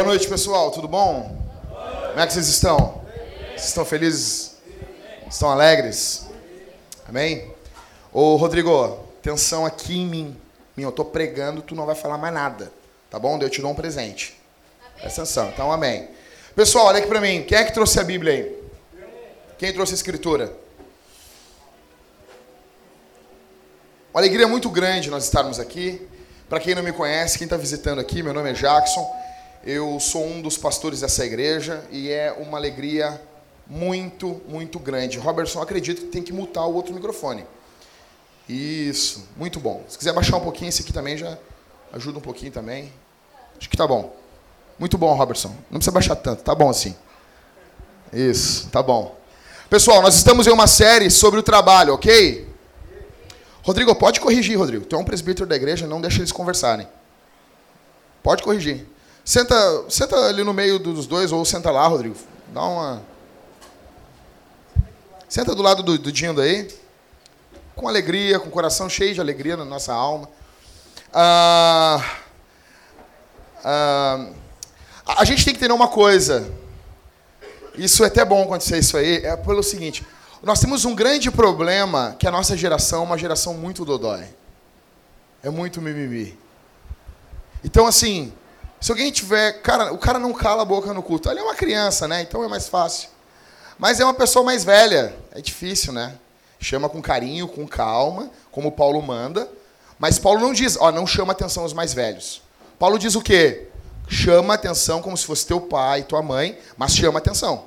Boa noite, pessoal. Tudo bom? Como é que vocês estão? Vocês estão felizes? Estão alegres? Amém? Ô, Rodrigo, atenção aqui em mim. Eu tô pregando, tu não vai falar mais nada. Tá bom? Eu te dou um presente. Presta atenção. Então, amém. Pessoal, olha aqui pra mim. Quem é que trouxe a Bíblia aí? Quem trouxe a Escritura? Uma alegria muito grande nós estarmos aqui. Para quem não me conhece, quem está visitando aqui, meu nome é Jackson. Eu sou um dos pastores dessa igreja e é uma alegria muito, muito grande. Robertson, acredito que tem que mutar o outro microfone. Isso, muito bom. Se quiser baixar um pouquinho, esse aqui também já ajuda um pouquinho também. Acho que tá bom. Muito bom, Robertson. Não precisa baixar tanto, tá bom assim. Isso, tá bom. Pessoal, nós estamos em uma série sobre o trabalho, ok? Rodrigo, pode corrigir, Rodrigo. Tu é um presbítero da igreja, não deixa eles conversarem. Pode corrigir. Senta, senta ali no meio dos dois, ou senta lá, Rodrigo. Dá uma. Senta do lado do, do Dindo aí. Com alegria, com o coração cheio de alegria na nossa alma. Ah, ah, a gente tem que entender uma coisa. Isso é até bom acontecer isso aí. É pelo seguinte: nós temos um grande problema que a nossa geração é uma geração muito dodói. É muito mimimi. Então, assim, se alguém tiver. Cara, o cara não cala a boca no culto. Ali é uma criança, né? Então é mais fácil. Mas é uma pessoa mais velha. É difícil, né? Chama com carinho, com calma, como Paulo manda. Mas Paulo não diz, ó, não chama atenção aos mais velhos. Paulo diz o quê? Chama atenção como se fosse teu pai, tua mãe, mas chama atenção.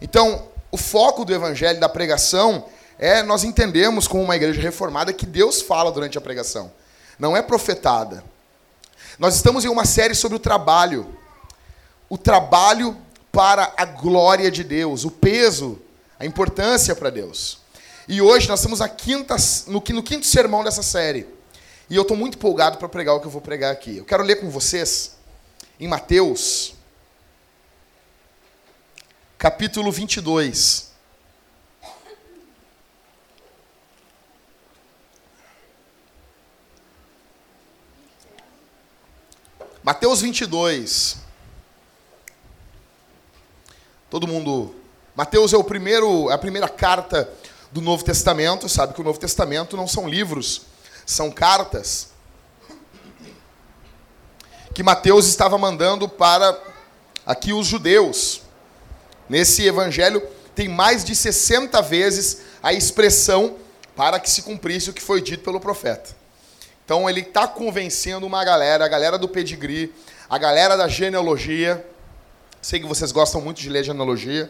Então, o foco do evangelho, da pregação, é nós entendemos como uma igreja reformada que Deus fala durante a pregação. Não é profetada. Nós estamos em uma série sobre o trabalho. O trabalho para a glória de Deus, o peso, a importância para Deus. E hoje nós estamos na quinta, no, no quinto sermão dessa série. E eu estou muito empolgado para pregar o que eu vou pregar aqui. Eu quero ler com vocês em Mateus, capítulo 22. Mateus 22. Todo mundo. Mateus é o primeiro, é a primeira carta do Novo Testamento. Sabe que o Novo Testamento não são livros, são cartas que Mateus estava mandando para aqui os judeus. Nesse evangelho tem mais de 60 vezes a expressão para que se cumprisse o que foi dito pelo profeta. Então ele está convencendo uma galera, a galera do pedigree, a galera da genealogia. Sei que vocês gostam muito de ler genealogia.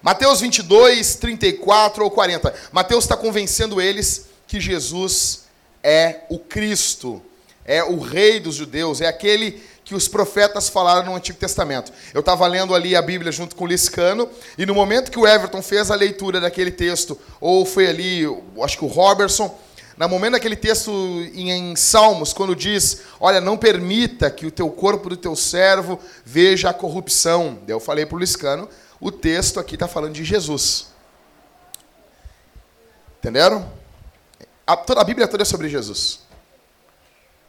Mateus 22, 34 ou 40. Mateus está convencendo eles que Jesus é o Cristo, é o Rei dos judeus, é aquele que os profetas falaram no Antigo Testamento. Eu estava lendo ali a Bíblia junto com o Liscano, e no momento que o Everton fez a leitura daquele texto, ou foi ali, acho que o Robertson, no momento daquele texto em Salmos, quando diz: Olha, não permita que o teu corpo do teu servo veja a corrupção. Eu falei para o Liscano: o texto aqui está falando de Jesus. Entenderam? A, toda a Bíblia toda é sobre Jesus.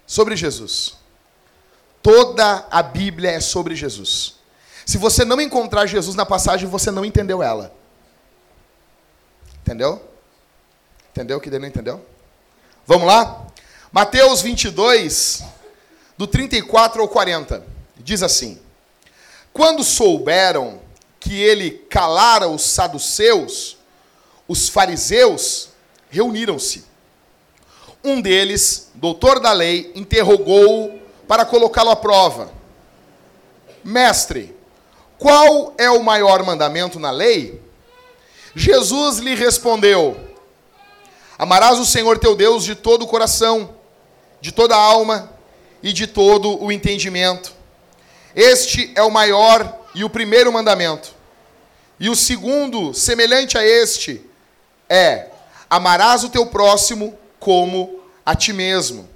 Sobre Jesus. Toda a Bíblia é sobre Jesus. Se você não encontrar Jesus na passagem, você não entendeu ela. Entendeu? Entendeu o que não entendeu? Vamos lá? Mateus 22, do 34 ao 40, diz assim: Quando souberam que ele calara os saduceus, os fariseus reuniram-se. Um deles, doutor da lei, interrogou-o para colocá-lo à prova: Mestre, qual é o maior mandamento na lei? Jesus lhe respondeu: Amarás o Senhor teu Deus de todo o coração, de toda a alma e de todo o entendimento. Este é o maior e o primeiro mandamento. E o segundo, semelhante a este, é: amarás o teu próximo como a ti mesmo.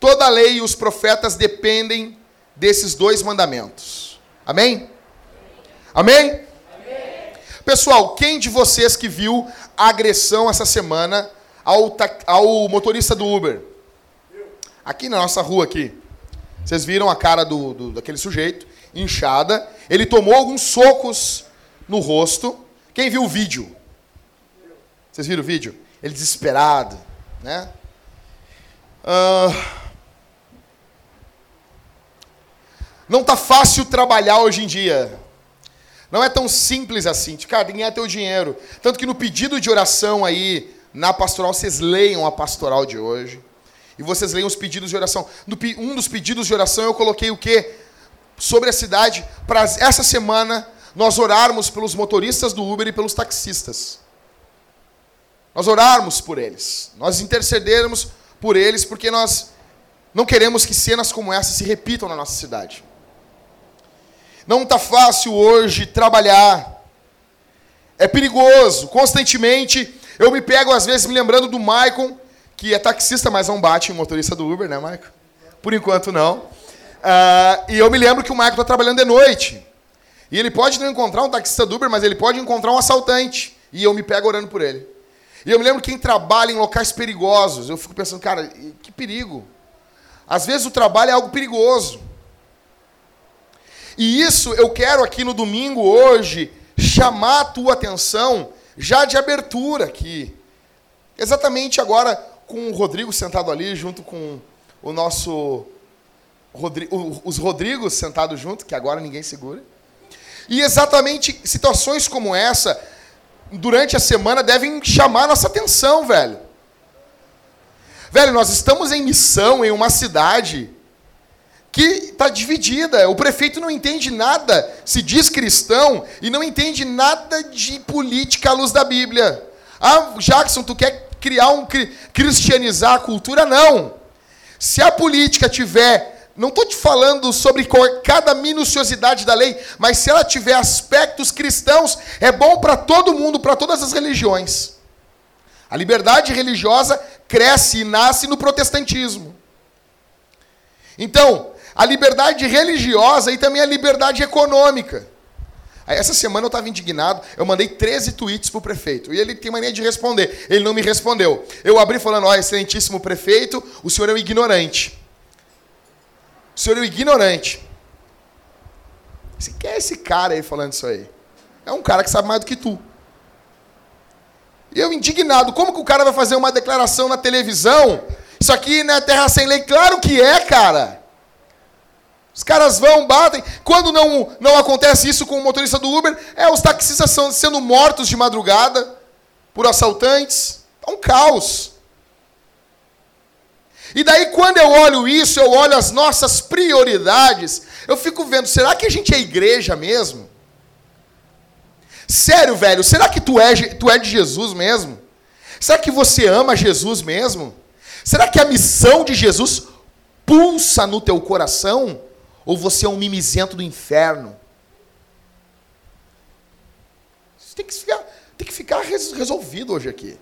Toda a lei e os profetas dependem desses dois mandamentos. Amém? Amém? Amém? Pessoal, quem de vocês que viu agressão essa semana ao, ao motorista do Uber. Aqui na nossa rua aqui. Vocês viram a cara do, do, daquele sujeito, inchada. Ele tomou alguns socos no rosto. Quem viu o vídeo? Vocês viram o vídeo? Ele desesperado, né? Uh... Não tá fácil trabalhar hoje em dia. Não é tão simples assim. Cara, que ganhar teu dinheiro. Tanto que no pedido de oração aí, na pastoral, vocês leiam a pastoral de hoje. E vocês leiam os pedidos de oração. Um dos pedidos de oração eu coloquei o quê? Sobre a cidade, para essa semana nós orarmos pelos motoristas do Uber e pelos taxistas. Nós orarmos por eles. Nós intercedermos por eles, porque nós não queremos que cenas como essa se repitam na nossa cidade. Não está fácil hoje trabalhar. É perigoso. Constantemente eu me pego, às vezes, me lembrando do Maicon, que é taxista, mas não bate em motorista do Uber, né, Maicon? Por enquanto, não. Uh, e eu me lembro que o Maicon está trabalhando de noite. E ele pode não encontrar um taxista do Uber, mas ele pode encontrar um assaltante. E eu me pego orando por ele. E eu me lembro quem trabalha em locais perigosos. Eu fico pensando, cara, que perigo. Às vezes o trabalho é algo perigoso. E isso eu quero aqui no domingo hoje chamar a tua atenção já de abertura aqui. Exatamente agora com o Rodrigo sentado ali junto com o nosso Rodrigo, os Rodrigos sentados junto, que agora ninguém segura. E exatamente situações como essa durante a semana devem chamar nossa atenção, velho. Velho, nós estamos em missão em uma cidade que está dividida. O prefeito não entende nada, se diz cristão e não entende nada de política à luz da Bíblia. Ah, Jackson, tu quer criar um cristianizar a cultura? Não. Se a política tiver, não estou te falando sobre cada minuciosidade da lei, mas se ela tiver aspectos cristãos, é bom para todo mundo, para todas as religiões. A liberdade religiosa cresce e nasce no protestantismo. Então, a liberdade religiosa e também a liberdade econômica. Aí, essa semana eu estava indignado, eu mandei 13 tweets para o prefeito. E ele tem mania de responder. Ele não me respondeu. Eu abri falando, ó, oh, excelentíssimo prefeito, o senhor é um ignorante. O senhor é um ignorante. Quem é esse cara aí falando isso aí? É um cara que sabe mais do que tu. E eu indignado, como que o cara vai fazer uma declaração na televisão? Isso aqui não é terra sem lei? Claro que é, cara. Os caras vão, batem. Quando não, não acontece isso com o motorista do Uber, é os taxistas são, sendo mortos de madrugada por assaltantes. É um caos. E daí, quando eu olho isso, eu olho as nossas prioridades, eu fico vendo, será que a gente é igreja mesmo? Sério, velho, será que tu é, tu é de Jesus mesmo? Será que você ama Jesus mesmo? Será que a missão de Jesus pulsa no teu coração? Ou você é um mimizento do inferno? Isso tem que ficar, tem que ficar resolvido hoje aqui.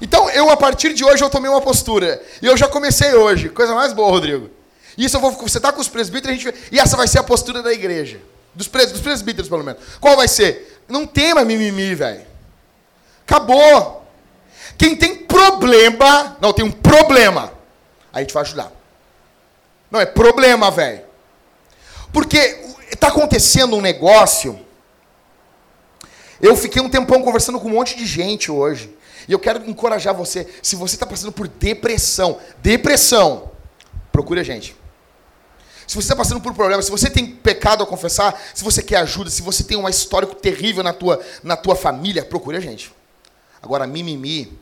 Então, eu, a partir de hoje, eu tomei uma postura. E eu já comecei hoje. Coisa mais boa, Rodrigo. Isso eu vou. Você está com os presbíteros, gente, e essa vai ser a postura da igreja. Dos, pres, dos presbíteros, pelo menos. Qual vai ser? Não tem mais mimimi, velho. Acabou. Quem tem problema. Não, tem um problema. Aí a gente vai ajudar. Não, é problema, velho. Porque está acontecendo um negócio. Eu fiquei um tempão conversando com um monte de gente hoje. E eu quero encorajar você. Se você está passando por depressão, depressão, procure a gente. Se você está passando por problemas, se você tem pecado a confessar, se você quer ajuda, se você tem um histórico terrível na tua, na tua família, procure a gente. Agora, mimimi,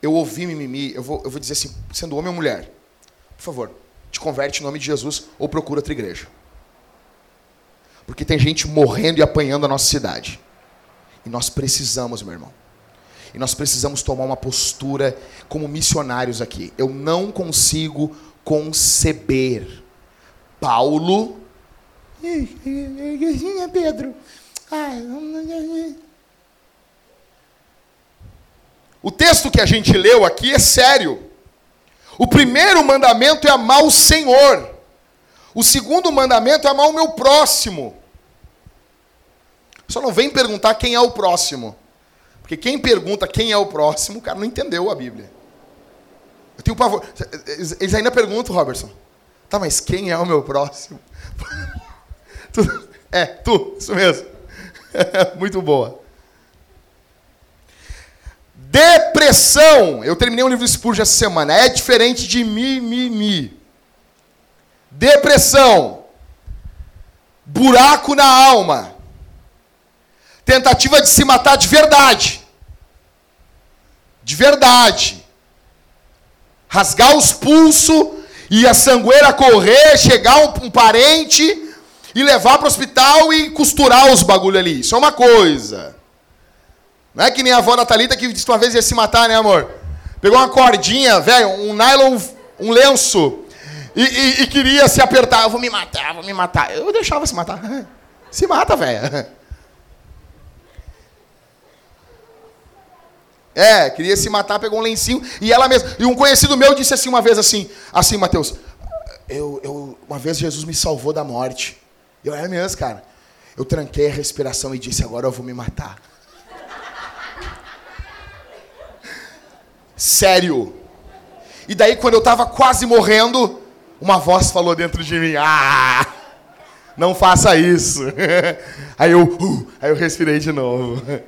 eu ouvi mimimi, eu vou, eu vou dizer assim, sendo homem ou mulher, por favor, te converte em nome de Jesus ou procura outra igreja. Porque tem gente morrendo e apanhando a nossa cidade. E nós precisamos, meu irmão. E nós precisamos tomar uma postura como missionários aqui. Eu não consigo conceber Paulo. Pedro. O texto que a gente leu aqui é sério. O primeiro mandamento é amar o Senhor. O segundo mandamento é amar o meu próximo. Só não vem perguntar quem é o próximo. Porque quem pergunta quem é o próximo, o cara não entendeu a Bíblia. Eu tenho pavor. Eles ainda perguntam, Robertson. Tá, mas quem é o meu próximo? é, tu, isso mesmo. Muito boa. Depressão. Eu terminei um livro de Spurgeon essa semana. É diferente de mimimi. Depressão. Buraco na alma. Tentativa de se matar de verdade. De verdade. Rasgar os pulsos e a sangueira correr, chegar um, um parente e levar para o hospital e costurar os bagulho ali. Isso é uma coisa. Não é que nem a avó da Thalita que disse uma vez ia se matar, né, amor? Pegou uma cordinha, velho, um nylon, um lenço, e, e, e, queria se apertar. Eu vou me matar, vou me matar. Eu deixava se matar. Se mata, velho. É, queria se matar, pegou um lencinho e ela mesma. E um conhecido meu disse assim uma vez assim, assim, Mateus, eu, eu, uma vez Jesus me salvou da morte. Eu é mesmo, cara. Eu tranquei a respiração e disse, agora eu vou me matar. Sério. E daí, quando eu estava quase morrendo, uma voz falou dentro de mim: Ah, não faça isso. Aí eu, uh, aí eu respirei de novo.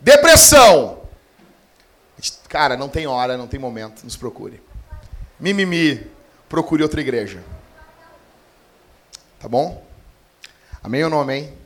Depressão. Cara, não tem hora, não tem momento, nos procure. Mimimi, procure outra igreja. Tá bom? Amém ou não amém?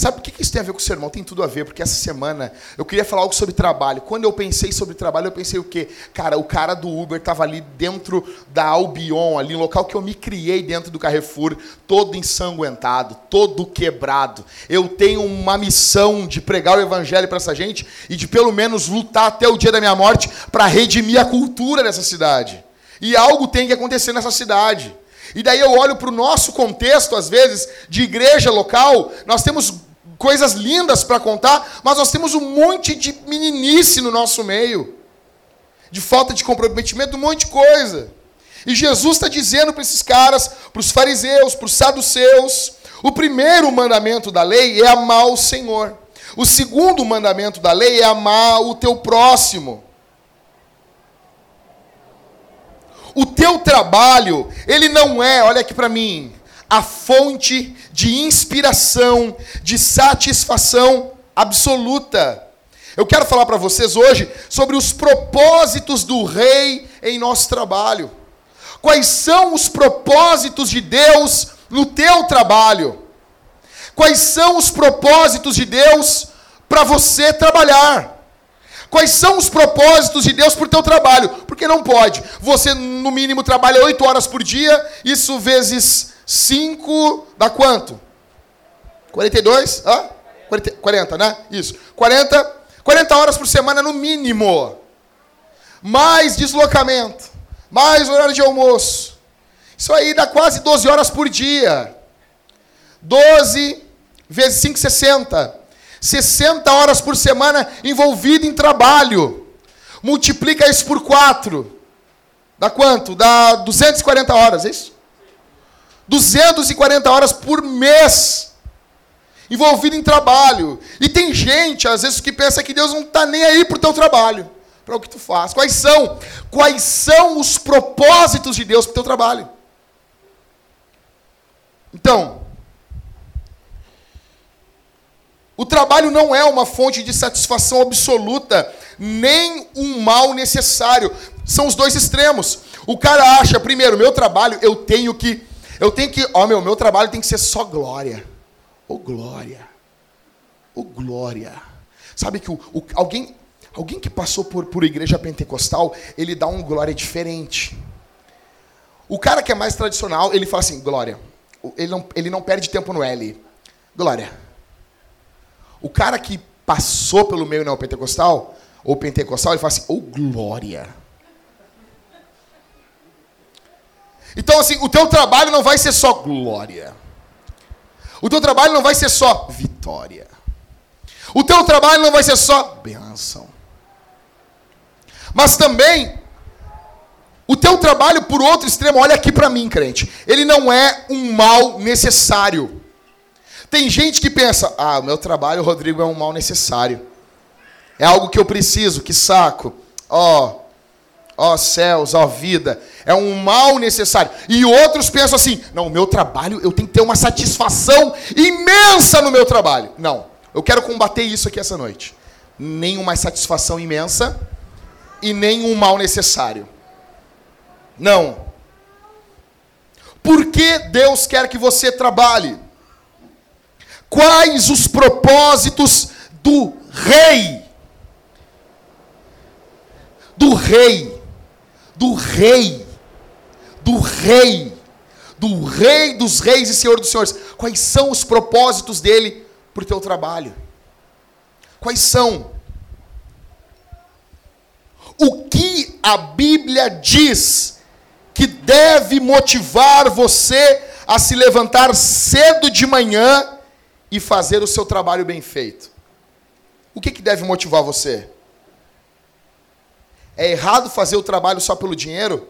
Sabe o que isso tem a ver com o sermão? Tem tudo a ver, porque essa semana eu queria falar algo sobre trabalho. Quando eu pensei sobre trabalho, eu pensei o quê? Cara, o cara do Uber estava ali dentro da Albion, ali, no local que eu me criei dentro do Carrefour, todo ensanguentado, todo quebrado. Eu tenho uma missão de pregar o evangelho para essa gente e de pelo menos lutar até o dia da minha morte para redimir a cultura dessa cidade. E algo tem que acontecer nessa cidade. E daí eu olho para o nosso contexto, às vezes, de igreja local, nós temos coisas lindas para contar, mas nós temos um monte de meninice no nosso meio, de falta de comprometimento, um monte de coisa. E Jesus está dizendo para esses caras, para os fariseus, para os saduceus, o primeiro mandamento da lei é amar o Senhor. O segundo mandamento da lei é amar o teu próximo. O teu trabalho, ele não é, olha aqui para mim, a fonte de inspiração, de satisfação absoluta. Eu quero falar para vocês hoje sobre os propósitos do rei em nosso trabalho. Quais são os propósitos de Deus no teu trabalho? Quais são os propósitos de Deus para você trabalhar? Quais são os propósitos de Deus para o teu trabalho? Porque não pode. Você, no mínimo, trabalha oito horas por dia, isso vezes 5 dá quanto? 42? Hã? 40, 40, né? Isso. 40, 40 horas por semana no mínimo. Mais deslocamento. Mais horário de almoço. Isso aí dá quase 12 horas por dia. 12 vezes 5, 60. 60 horas por semana envolvido em trabalho. Multiplica isso por 4. Dá quanto? Dá 240 horas, é isso? 240 horas por mês envolvido em trabalho. E tem gente, às vezes, que pensa que Deus não está nem aí para o teu trabalho, para o que tu faz. Quais são? Quais são os propósitos de Deus para o teu trabalho? Então, o trabalho não é uma fonte de satisfação absoluta, nem um mal necessário. São os dois extremos. O cara acha, primeiro, meu trabalho eu tenho que eu tenho que, ó meu, meu trabalho tem que ser só glória. Ô oh, glória. Ô oh, glória. Sabe que o, o, alguém, alguém que passou por, por igreja pentecostal, ele dá um glória diferente. O cara que é mais tradicional, ele fala assim, glória. Ele não, ele não perde tempo no L. Glória. O cara que passou pelo meio neopentecostal, ou pentecostal, ele fala assim, ô oh, glória. Então, assim, o teu trabalho não vai ser só glória. O teu trabalho não vai ser só vitória. O teu trabalho não vai ser só benção. Mas também, o teu trabalho, por outro extremo, olha aqui para mim, crente, ele não é um mal necessário. Tem gente que pensa, ah, o meu trabalho, Rodrigo, é um mal necessário. É algo que eu preciso, que saco. Ó, ó céus, ó vida. É um mal necessário. E outros pensam assim: não, o meu trabalho, eu tenho que ter uma satisfação imensa no meu trabalho. Não, eu quero combater isso aqui essa noite. Nem uma satisfação imensa e nem um mal necessário. Não. Por que Deus quer que você trabalhe? Quais os propósitos do rei? Do rei. Do rei. Do rei. Do rei dos reis e senhor dos senhores. Quais são os propósitos dele para o teu trabalho? Quais são? O que a Bíblia diz que deve motivar você a se levantar cedo de manhã e fazer o seu trabalho bem feito? O que, que deve motivar você? É errado fazer o trabalho só pelo dinheiro?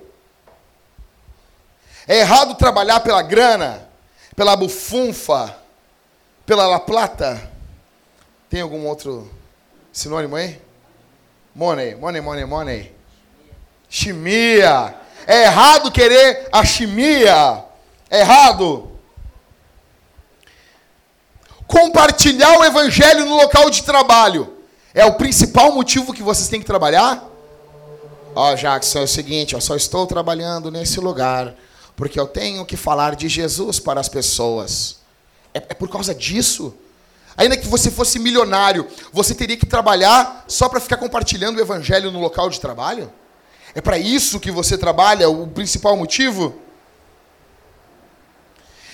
É errado trabalhar pela grana, pela bufunfa, pela la plata? Tem algum outro sinônimo aí? Money, money, money, money. Chimia. É errado querer a chimia. É errado. Compartilhar o evangelho no local de trabalho é o principal motivo que vocês têm que trabalhar? Ó, oh, Jackson, é o seguinte, eu só estou trabalhando nesse lugar porque eu tenho que falar de Jesus para as pessoas. É, é por causa disso. Ainda que você fosse milionário, você teria que trabalhar só para ficar compartilhando o evangelho no local de trabalho? É para isso que você trabalha, o principal motivo?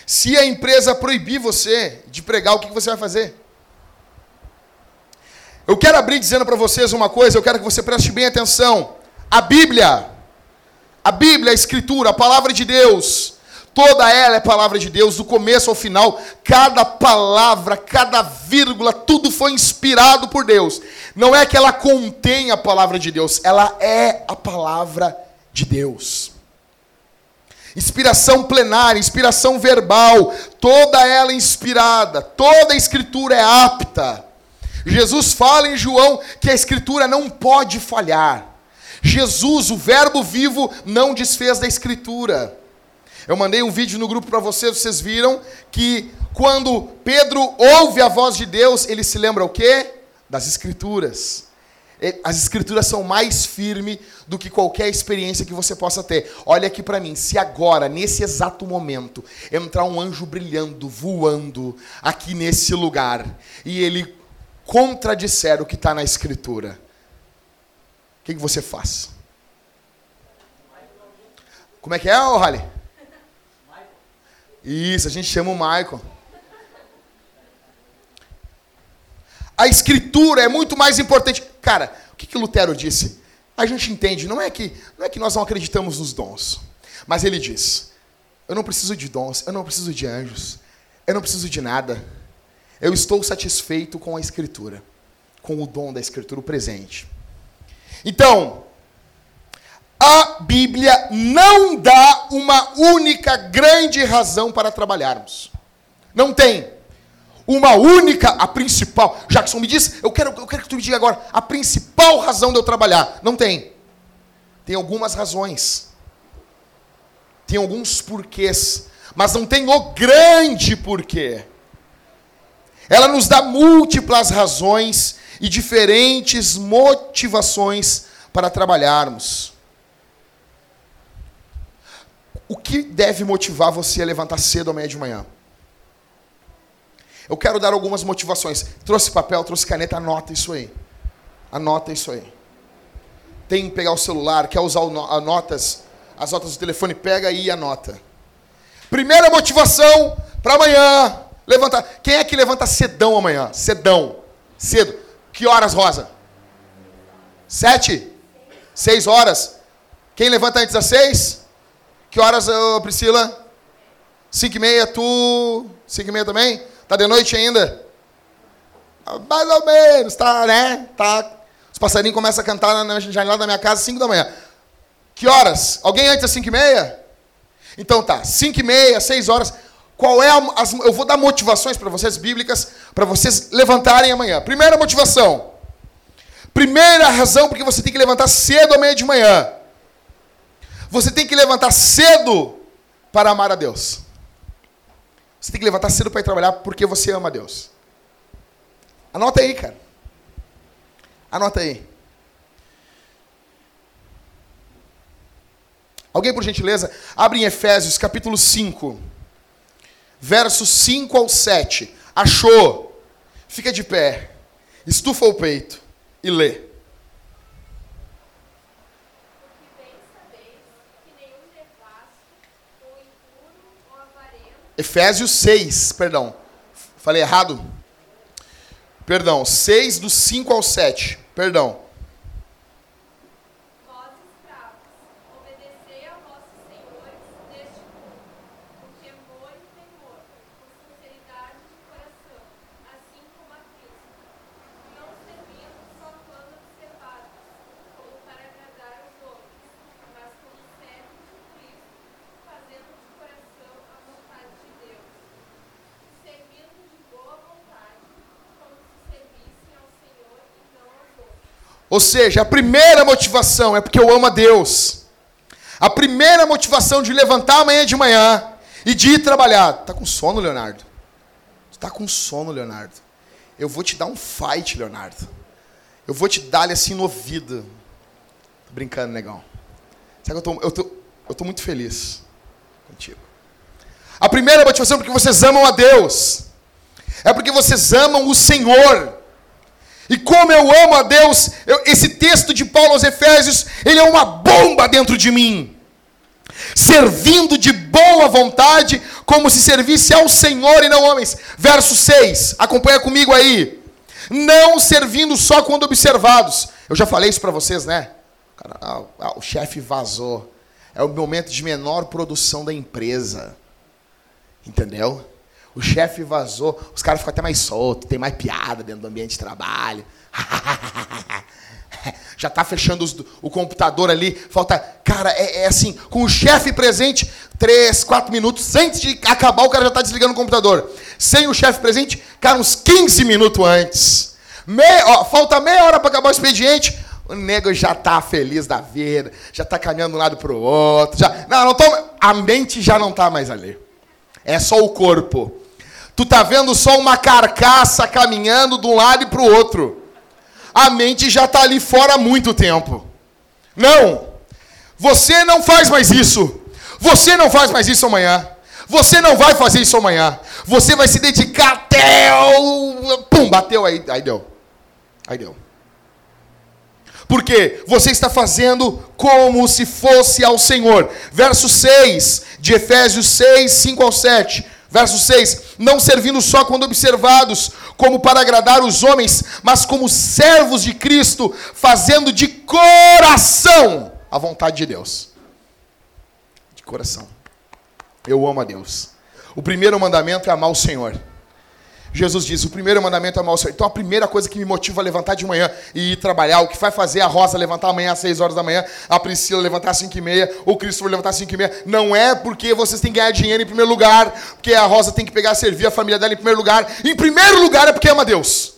Se a empresa proibir você de pregar, o que você vai fazer? Eu quero abrir dizendo para vocês uma coisa, eu quero que você preste bem atenção. A Bíblia, a Bíblia, a Escritura, a palavra de Deus, toda ela é palavra de Deus, do começo ao final, cada palavra, cada vírgula, tudo foi inspirado por Deus. Não é que ela contém a palavra de Deus, ela é a palavra de Deus. Inspiração plenária, inspiração verbal, toda ela inspirada, toda a escritura é apta. Jesus fala em João que a escritura não pode falhar. Jesus, o Verbo vivo, não desfez da escritura. Eu mandei um vídeo no grupo para vocês, vocês viram que quando Pedro ouve a voz de Deus, ele se lembra o quê? Das escrituras. As escrituras são mais firmes do que qualquer experiência que você possa ter. Olha aqui para mim, se agora, nesse exato momento, entrar um anjo brilhando, voando aqui nesse lugar, e ele contradisser o que está na escritura, que, que você faz? Como é que é, Rally? Isso, a gente chama o Michael. A escritura é muito mais importante. Cara, o que, que Lutero disse? A gente entende, não é que não é que nós não acreditamos nos dons, mas ele diz: eu não preciso de dons, eu não preciso de anjos, eu não preciso de nada. Eu estou satisfeito com a escritura, com o dom da escritura, o presente. Então, a Bíblia não dá uma única grande razão para trabalharmos. Não tem uma única, a principal. Jackson me diz, eu quero, eu quero que tu me diga agora, a principal razão de eu trabalhar. Não tem. Tem algumas razões. Tem alguns porquês. Mas não tem o grande porquê. Ela nos dá múltiplas razões e diferentes motivações para trabalharmos. O que deve motivar você a levantar cedo amanhã de manhã? Eu quero dar algumas motivações. Trouxe papel, trouxe caneta, anota isso aí. Anota isso aí. Tem que pegar o celular, quer usar notas, as notas do telefone, pega e anota. Primeira motivação para amanhã. Levantar. Quem é que levanta cedão amanhã? Cedão. Cedo. Que horas, Rosa? Sete? Seis horas. Quem levanta antes das seis? Que horas, Priscila? Cinco e meia, tu? Cinco e meia também? Tá de noite ainda? Mais ou menos, tá, né? Tá. Os passarinhos começam a cantar na janela da minha casa às 5 da manhã. Que horas? Alguém antes das 5 e meia? Então tá, 5 e meia, 6 horas. Qual é a, as, eu vou dar motivações para vocês bíblicas para vocês levantarem amanhã. Primeira motivação. Primeira razão porque você tem que levantar cedo amanhã de manhã. Você tem que levantar cedo para amar a Deus. Você tem que levantar cedo para ir trabalhar porque você ama a Deus. Anota aí, cara. Anota aí. Alguém, por gentileza, abre em Efésios capítulo 5, versos 5 ao 7. Achou? Fica de pé, estufa o peito e lê. Efésios 6, perdão. Falei errado? Perdão, 6 do 5 ao 7. Perdão. Ou seja, a primeira motivação é porque eu amo a Deus. A primeira motivação de levantar amanhã de manhã e de ir trabalhar. Tá com sono, Leonardo? Tá com sono, Leonardo? Eu vou te dar um fight, Leonardo. Eu vou te dar assim no ouvido. Tô brincando, negão. Sabe que eu tô, eu tô, eu tô muito feliz contigo. A primeira motivação é porque vocês amam a Deus. É porque vocês amam o Senhor. E como eu amo a Deus, eu, esse texto de Paulo aos Efésios, ele é uma bomba dentro de mim. Servindo de boa vontade, como se servisse ao Senhor e não homens. Verso 6, acompanha comigo aí. Não servindo só quando observados. Eu já falei isso para vocês, né? Cara, ah, ah, o chefe vazou. É o momento de menor produção da empresa. Entendeu? O chefe vazou, os caras ficam até mais soltos, tem mais piada dentro do ambiente de trabalho. Já está fechando os, o computador ali, falta. Cara, é, é assim, com o chefe presente, três, quatro minutos antes de acabar, o cara já está desligando o computador. Sem o chefe presente, cara, uns 15 minutos antes. ó, falta meia hora para acabar o expediente. O nego já está feliz da vida, já está caminhando de um lado para o outro. Já, não, não tô, a mente já não está mais ali. É só o corpo. Tu tá vendo só uma carcaça caminhando de um lado e para o outro. A mente já está ali fora há muito tempo. Não. Você não faz mais isso. Você não faz mais isso amanhã. Você não vai fazer isso amanhã. Você vai se dedicar até o. Pum, bateu aí. Aí deu. Aí deu. Porque você está fazendo como se fosse ao Senhor. Verso 6 de Efésios 6, 5 ao 7. Verso 6: Não servindo só quando observados, como para agradar os homens, mas como servos de Cristo, fazendo de coração a vontade de Deus. De coração. Eu amo a Deus. O primeiro mandamento é amar o Senhor. Jesus diz: o primeiro mandamento é amar o Senhor. Então a primeira coisa que me motiva a levantar de manhã e ir trabalhar, o que vai fazer a Rosa levantar amanhã às 6 horas da manhã, a Priscila levantar às 5 e meia, o Cristo levantar às 5 e meia, não é porque vocês têm que ganhar dinheiro em primeiro lugar, porque a Rosa tem que pegar servir a família dela em primeiro lugar. Em primeiro lugar é porque ama Deus.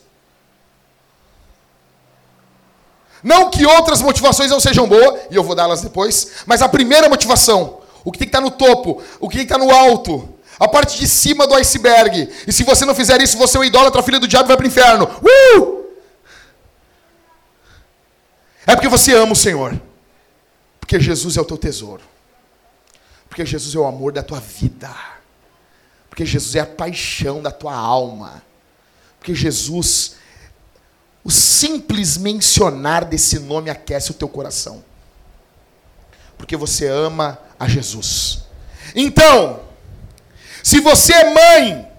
Não que outras motivações não sejam boas, e eu vou dá-las depois, mas a primeira motivação, o que tem que estar no topo, o que tem que estar no alto, a parte de cima do iceberg. E se você não fizer isso, você é um idólatra, filho do diabo vai para o inferno. Uh! É porque você ama o Senhor. Porque Jesus é o teu tesouro. Porque Jesus é o amor da tua vida. Porque Jesus é a paixão da tua alma. Porque Jesus, o simples mencionar desse nome aquece o teu coração. Porque você ama a Jesus. Então, se você é mãe,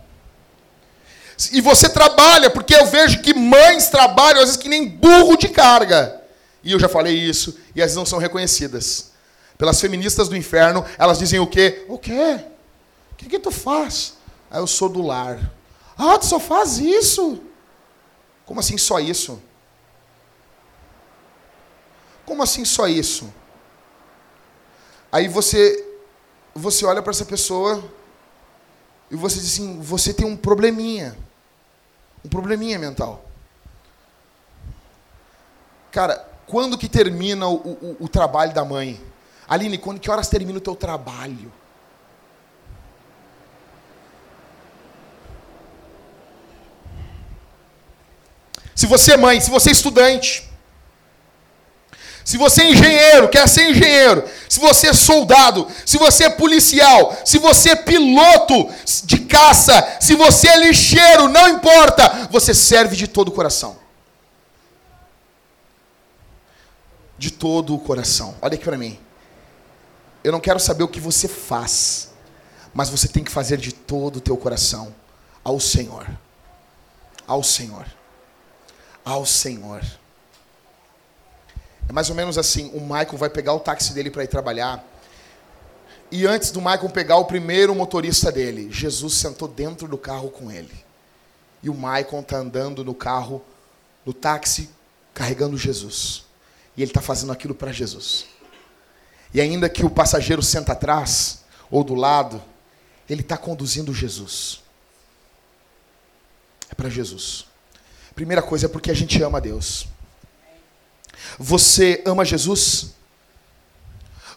e você trabalha, porque eu vejo que mães trabalham às vezes que nem burro de carga. E eu já falei isso, e às vezes não são reconhecidas. Pelas feministas do inferno, elas dizem o quê? O quê? O que, que tu faz? Ah, eu sou do lar. Ah, tu só faz isso? Como assim só isso? Como assim só isso? Aí você você olha para essa pessoa e você diz assim: você tem um probleminha. Um probleminha mental. Cara, quando que termina o, o, o trabalho da mãe? Aline, quando que horas termina o teu trabalho? Se você é mãe, se você é estudante, se você é engenheiro, quer ser engenheiro, se você é soldado, se você é policial, se você é piloto de caça, se você é lixeiro, não importa, você serve de todo o coração. De todo o coração. Olha aqui para mim. Eu não quero saber o que você faz, mas você tem que fazer de todo o teu coração ao Senhor. Ao Senhor. Ao Senhor. É mais ou menos assim: o Michael vai pegar o táxi dele para ir trabalhar. E antes do Michael pegar o primeiro motorista dele, Jesus sentou dentro do carro com ele. E o Michael está andando no carro, no táxi, carregando Jesus. E ele está fazendo aquilo para Jesus. E ainda que o passageiro senta atrás ou do lado, ele está conduzindo Jesus. É para Jesus. Primeira coisa é porque a gente ama Deus. Você ama Jesus?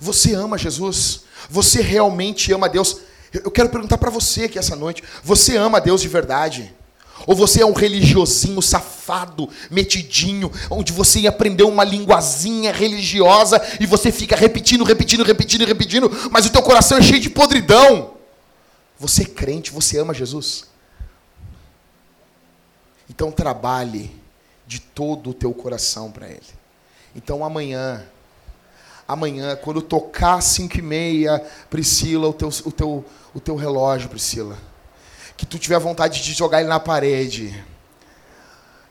Você ama Jesus? Você realmente ama Deus? Eu quero perguntar para você aqui essa noite: você ama Deus de verdade? Ou você é um religiosinho safado, metidinho, onde você aprendeu uma linguazinha religiosa e você fica repetindo, repetindo, repetindo, repetindo, mas o teu coração é cheio de podridão? Você é crente, você ama Jesus? Então trabalhe de todo o teu coração para Ele. Então amanhã, amanhã, quando tocar cinco e meia, Priscila, o teu, o teu, o teu relógio, Priscila, que tu tiver vontade de jogar ele na parede,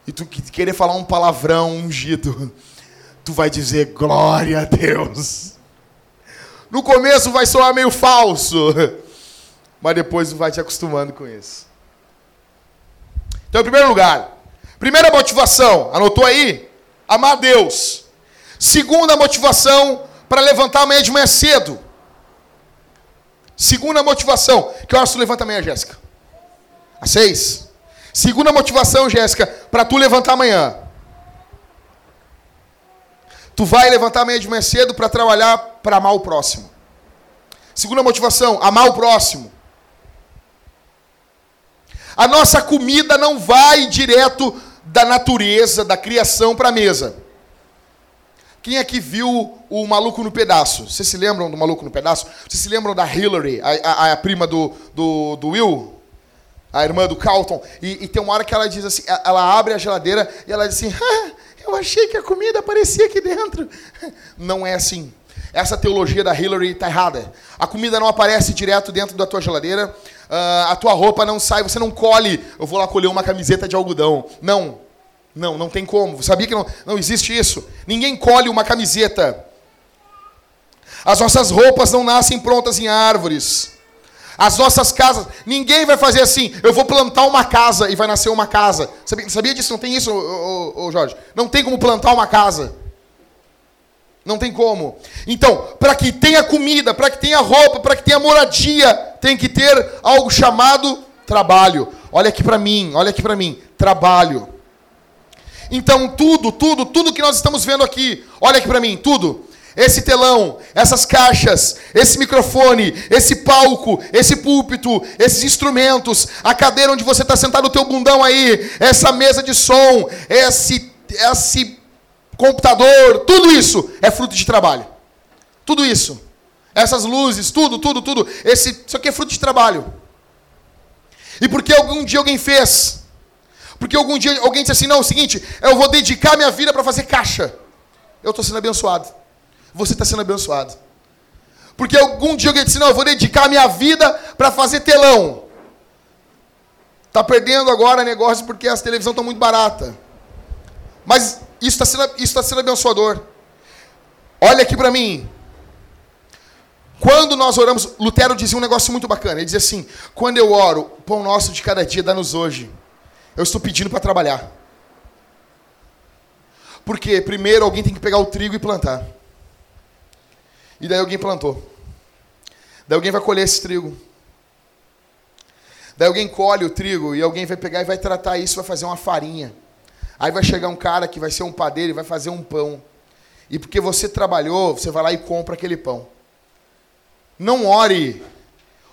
e tu querer falar um palavrão ungido, tu vai dizer glória a Deus. No começo vai soar meio falso, mas depois tu vai te acostumando com isso. Então, em primeiro lugar, primeira motivação, anotou aí? Amar Deus. Segunda motivação para levantar amanhã de manhã cedo. Segunda motivação. Que horas tu levanta amanhã, Jéssica? Às seis. Segunda motivação, Jéssica, para tu levantar amanhã. Tu vai levantar amanhã de manhã cedo para trabalhar para amar o próximo. Segunda motivação, amar o próximo. A nossa comida não vai direto da natureza, da criação para a mesa. Quem aqui viu o Maluco no Pedaço? Vocês se lembram do Maluco no Pedaço? Vocês se lembram da Hillary, a, a, a prima do, do, do, Will? A irmã do Carlton? E, e, tem uma hora que ela diz assim, ela abre a geladeira e ela diz assim, ah, eu achei que a comida aparecia aqui dentro. Não é assim. Essa teologia da Hillary está errada. A comida não aparece direto dentro da tua geladeira, uh, a tua roupa não sai, você não colhe, eu vou lá colher uma camiseta de algodão. Não. Não, não tem como. Sabia que não, não existe isso? Ninguém colhe uma camiseta. As nossas roupas não nascem prontas em árvores. As nossas casas, ninguém vai fazer assim, eu vou plantar uma casa e vai nascer uma casa. Sabia, sabia disso? Não tem isso, ô, ô, ô, Jorge? Não tem como plantar uma casa. Não tem como. Então, para que tenha comida, para que tenha roupa, para que tenha moradia, tem que ter algo chamado trabalho. Olha aqui para mim, olha aqui para mim, trabalho. Então, tudo, tudo, tudo que nós estamos vendo aqui, olha aqui para mim, tudo. Esse telão, essas caixas, esse microfone, esse palco, esse púlpito, esses instrumentos, a cadeira onde você está sentado, o teu bundão aí, essa mesa de som, esse, esse computador, tudo isso é fruto de trabalho. Tudo isso. Essas luzes, tudo, tudo, tudo. Esse, isso aqui é fruto de trabalho. E porque algum dia alguém fez, porque algum dia alguém disse assim: não, é o seguinte, eu vou dedicar minha vida para fazer caixa. Eu estou sendo abençoado. Você está sendo abençoado. Porque algum dia alguém disse: não, eu vou dedicar minha vida para fazer telão. Está perdendo agora negócio porque as televisões estão muito baratas. Mas isso está sendo, isso tá sendo abençoador. Olha aqui para mim. Quando nós oramos, Lutero dizia um negócio muito bacana. Ele dizia assim: quando eu oro, pão nosso de cada dia dá-nos hoje. Eu estou pedindo para trabalhar. Porque primeiro alguém tem que pegar o trigo e plantar. E daí alguém plantou. Daí alguém vai colher esse trigo. Daí alguém colhe o trigo e alguém vai pegar e vai tratar isso, vai fazer uma farinha. Aí vai chegar um cara que vai ser um padeiro e vai fazer um pão. E porque você trabalhou, você vai lá e compra aquele pão. Não ore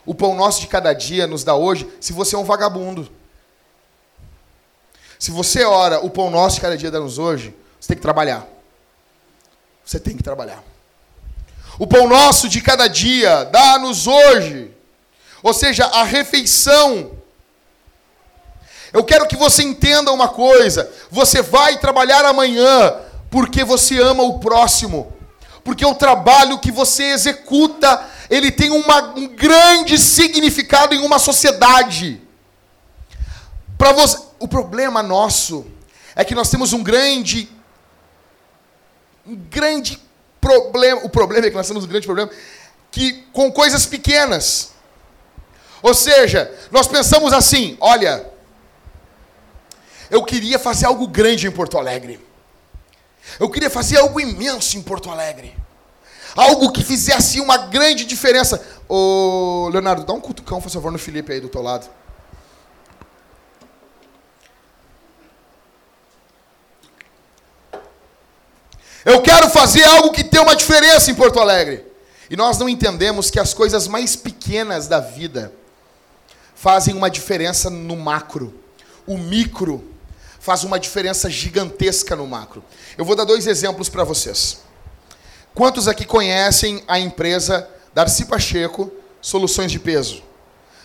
o pão nosso de cada dia nos dá hoje se você é um vagabundo. Se você ora o pão nosso cada dia dá-nos hoje, você tem que trabalhar. Você tem que trabalhar. O pão nosso de cada dia dá-nos hoje. Ou seja, a refeição. Eu quero que você entenda uma coisa. Você vai trabalhar amanhã porque você ama o próximo. Porque o trabalho que você executa, ele tem uma, um grande significado em uma sociedade. Para você, o problema nosso é que nós temos um grande um grande problema, o problema é que nós temos um grande problema que com coisas pequenas. Ou seja, nós pensamos assim, olha, eu queria fazer algo grande em Porto Alegre. Eu queria fazer algo imenso em Porto Alegre. Algo que fizesse uma grande diferença. Ô, Leonardo, dá um cutucão, por favor, no Felipe aí do teu lado. Eu quero fazer algo que tenha uma diferença em Porto Alegre. E nós não entendemos que as coisas mais pequenas da vida fazem uma diferença no macro. O micro faz uma diferença gigantesca no macro. Eu vou dar dois exemplos para vocês. Quantos aqui conhecem a empresa Darcy Pacheco Soluções de Peso?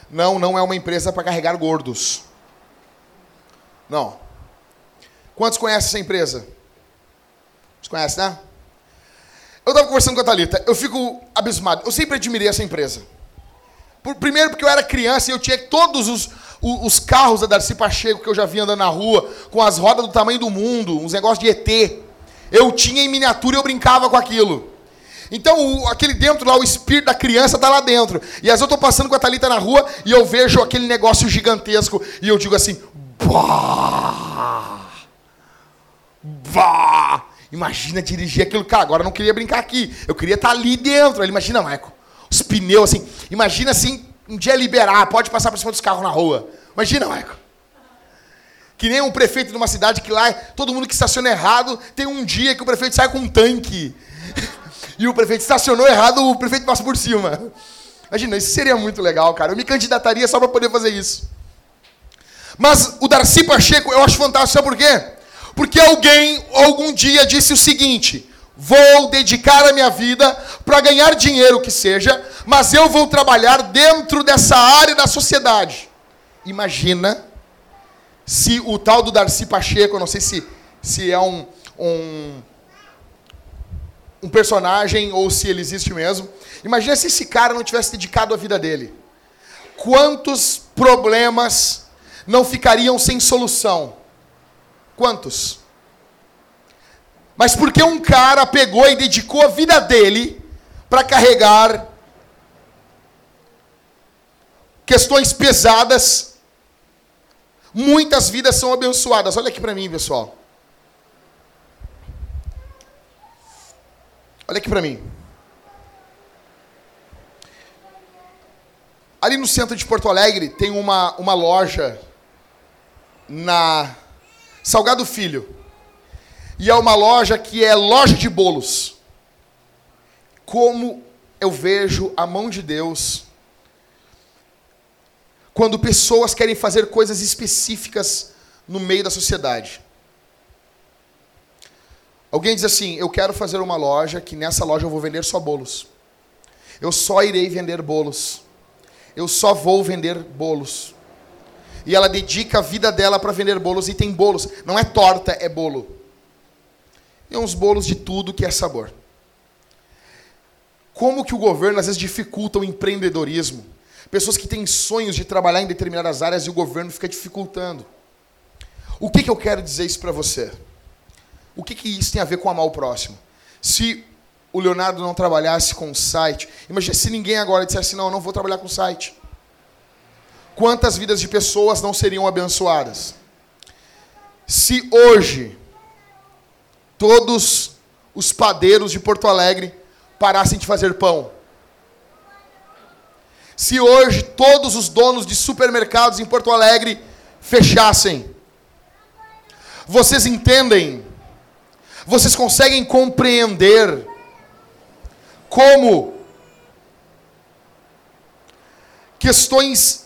Não, não é uma empresa para carregar gordos. Não. Quantos conhecem essa empresa? Conhece, né? Eu estava conversando com a Thalita, eu fico abismado. Eu sempre admirei essa empresa. Por, primeiro porque eu era criança e eu tinha todos os, os, os, carros da Darcy Pacheco que eu já vi andando na rua, com as rodas do tamanho do mundo, uns negócios de ET. Eu tinha em miniatura e eu brincava com aquilo. Então, o, aquele dentro lá, o espírito da criança está lá dentro. E às vezes eu estou passando com a Thalita na rua e eu vejo aquele negócio gigantesco e eu digo assim, bah! Bah! Imagina dirigir aquilo. Cara, agora eu não queria brincar aqui. Eu queria estar ali dentro. Ele, imagina, Michael, os pneus assim. Imagina assim, um dia liberar, pode passar por cima dos carros na rua. Imagina, Michael. Que nem um prefeito de uma cidade que lá todo mundo que estaciona errado tem um dia que o prefeito sai com um tanque. e o prefeito estacionou errado, o prefeito passa por cima. Imagina, isso seria muito legal, cara. Eu me candidataria só para poder fazer isso. Mas o Darcy Pacheco eu acho fantástico, sabe por quê? Porque alguém algum dia disse o seguinte: vou dedicar a minha vida para ganhar dinheiro que seja, mas eu vou trabalhar dentro dessa área da sociedade. Imagina se o tal do Darcy Pacheco, não sei se, se é um, um, um personagem ou se ele existe mesmo. Imagina se esse cara não tivesse dedicado a vida dele. Quantos problemas não ficariam sem solução? Quantos? Mas porque um cara pegou e dedicou a vida dele para carregar questões pesadas, muitas vidas são abençoadas. Olha aqui para mim, pessoal. Olha aqui para mim. Ali no centro de Porto Alegre tem uma, uma loja na Salgado Filho. E é uma loja que é loja de bolos. Como eu vejo a mão de Deus quando pessoas querem fazer coisas específicas no meio da sociedade. Alguém diz assim: Eu quero fazer uma loja que nessa loja eu vou vender só bolos. Eu só irei vender bolos. Eu só vou vender bolos e ela dedica a vida dela para vender bolos e tem bolos. Não é torta, é bolo. E uns bolos de tudo que é sabor. Como que o governo às vezes dificulta o empreendedorismo? Pessoas que têm sonhos de trabalhar em determinadas áreas e o governo fica dificultando. O que, que eu quero dizer isso para você? O que, que isso tem a ver com amar o próximo? Se o Leonardo não trabalhasse com o site, imagina se ninguém agora dissesse, não, eu não vou trabalhar com o site quantas vidas de pessoas não seriam abençoadas? Se hoje todos os padeiros de Porto Alegre parassem de fazer pão, se hoje todos os donos de supermercados em Porto Alegre fechassem, Vocês entendem? Vocês conseguem compreender como questões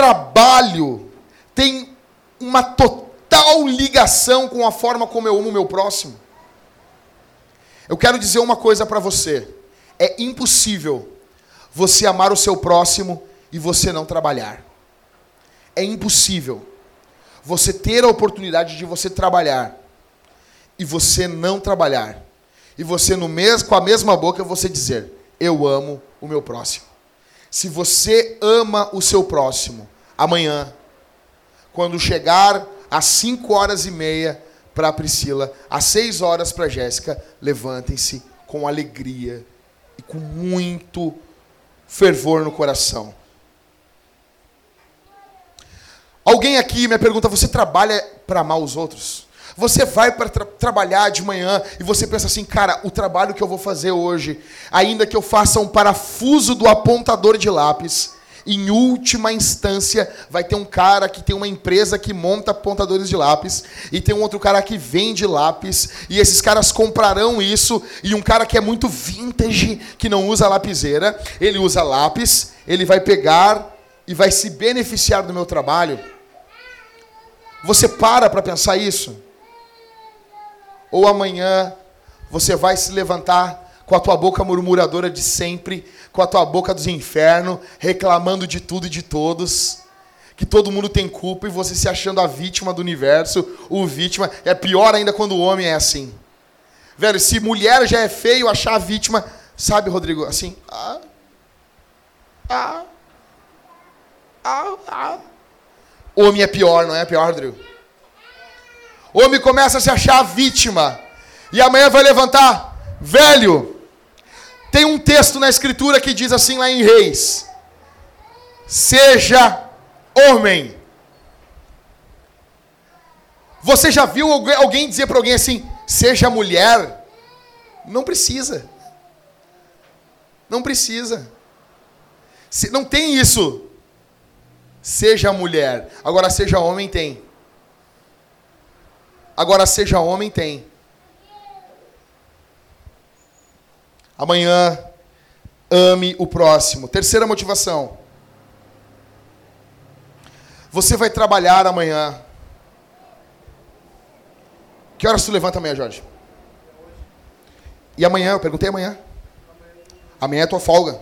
trabalho têm uma total ligação com a forma como eu amo o meu próximo? Eu quero dizer uma coisa para você. É impossível você amar o seu próximo e você não trabalhar. É impossível você ter a oportunidade de você trabalhar e você não trabalhar. E você no mesmo com a mesma boca você dizer: "Eu amo o meu próximo". Se você ama o seu próximo, amanhã, quando chegar às 5 horas e meia para a Priscila, às 6 horas para a Jéssica, levantem-se com alegria e com muito fervor no coração. Alguém aqui me pergunta: você trabalha para amar os outros? Você vai para tra trabalhar de manhã e você pensa assim, cara, o trabalho que eu vou fazer hoje, ainda que eu faça um parafuso do apontador de lápis, em última instância, vai ter um cara que tem uma empresa que monta apontadores de lápis, e tem um outro cara que vende lápis, e esses caras comprarão isso, e um cara que é muito vintage, que não usa lapiseira, ele usa lápis, ele vai pegar e vai se beneficiar do meu trabalho. Você para para pensar isso? Ou amanhã você vai se levantar com a tua boca murmuradora de sempre, com a tua boca dos infernos, reclamando de tudo e de todos, que todo mundo tem culpa e você se achando a vítima do universo, o vítima. É pior ainda quando o homem é assim. Velho, se mulher já é feio, achar a vítima, sabe, Rodrigo, assim, ah, ah, ah, ah. Homem é pior, não é pior, Rodrigo? O homem começa a se achar vítima. E amanhã vai levantar, velho. Tem um texto na escritura que diz assim lá em Reis: Seja homem. Você já viu alguém dizer para alguém assim: Seja mulher? Não precisa. Não precisa. Não tem isso. Seja mulher. Agora, seja homem, tem. Agora, seja homem, tem. Amanhã, ame o próximo. Terceira motivação. Você vai trabalhar amanhã. Que horas tu levanta amanhã, Jorge? E amanhã? Eu perguntei amanhã. Amanhã é tua folga.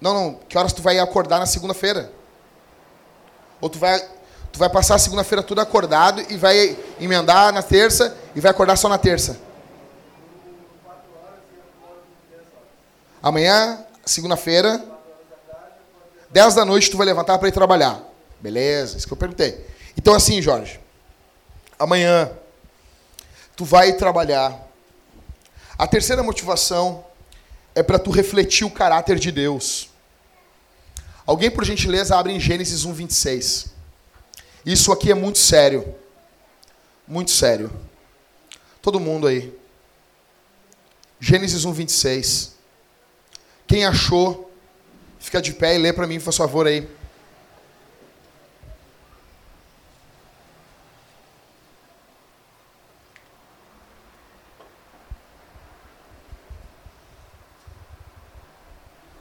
Não, não. Que horas tu vai acordar na segunda-feira? Ou tu vai Tu vai passar a segunda-feira tudo acordado e vai emendar na terça e vai acordar só na terça. Amanhã, segunda-feira, 10 da noite, tu vai levantar para ir trabalhar. Beleza, isso que eu perguntei. Então, assim, Jorge, amanhã, tu vai trabalhar. A terceira motivação é para tu refletir o caráter de Deus. Alguém, por gentileza, abre em Gênesis 1, 26. Isso aqui é muito sério. Muito sério. Todo mundo aí. Gênesis 1, 26. Quem achou, fica de pé e lê para mim, por favor, aí. O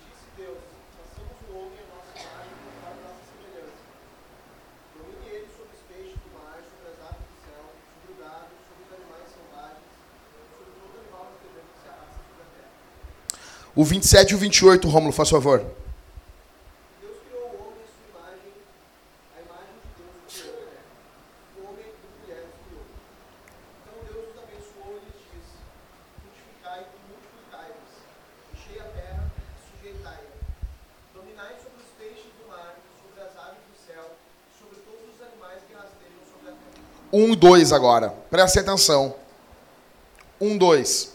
27 e o 28, Rômulo, faz favor. Deus criou o homem em sua imagem, a imagem de Deus criou. O homem e mulher criou. Então Deus os abençoou e lhes disse: Frutificai e multiplicai-vos, enchei a terra e sujeitai-a. Dominai sobre os peixes do mar, sobre as aves do céu, sobre todos os animais que rastejam sobre a terra. Um e dois agora. Preste atenção. Um, dois.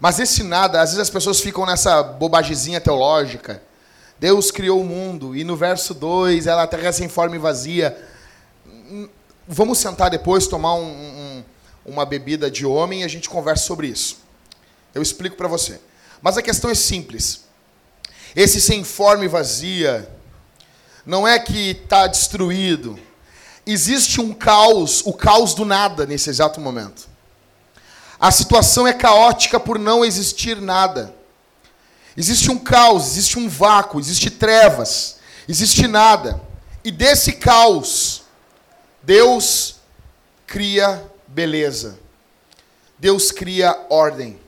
Mas esse nada, às vezes as pessoas ficam nessa bobagezinha teológica. Deus criou o mundo, e no verso 2, ela terra sem forma e vazia. Vamos sentar depois, tomar um, um, uma bebida de homem e a gente conversa sobre isso. Eu explico para você. Mas a questão é simples. Esse sem forma e vazia não é que está destruído. Existe um caos, o caos do nada nesse exato momento. A situação é caótica por não existir nada. Existe um caos, existe um vácuo, existe trevas, existe nada. E desse caos, Deus cria beleza. Deus cria ordem.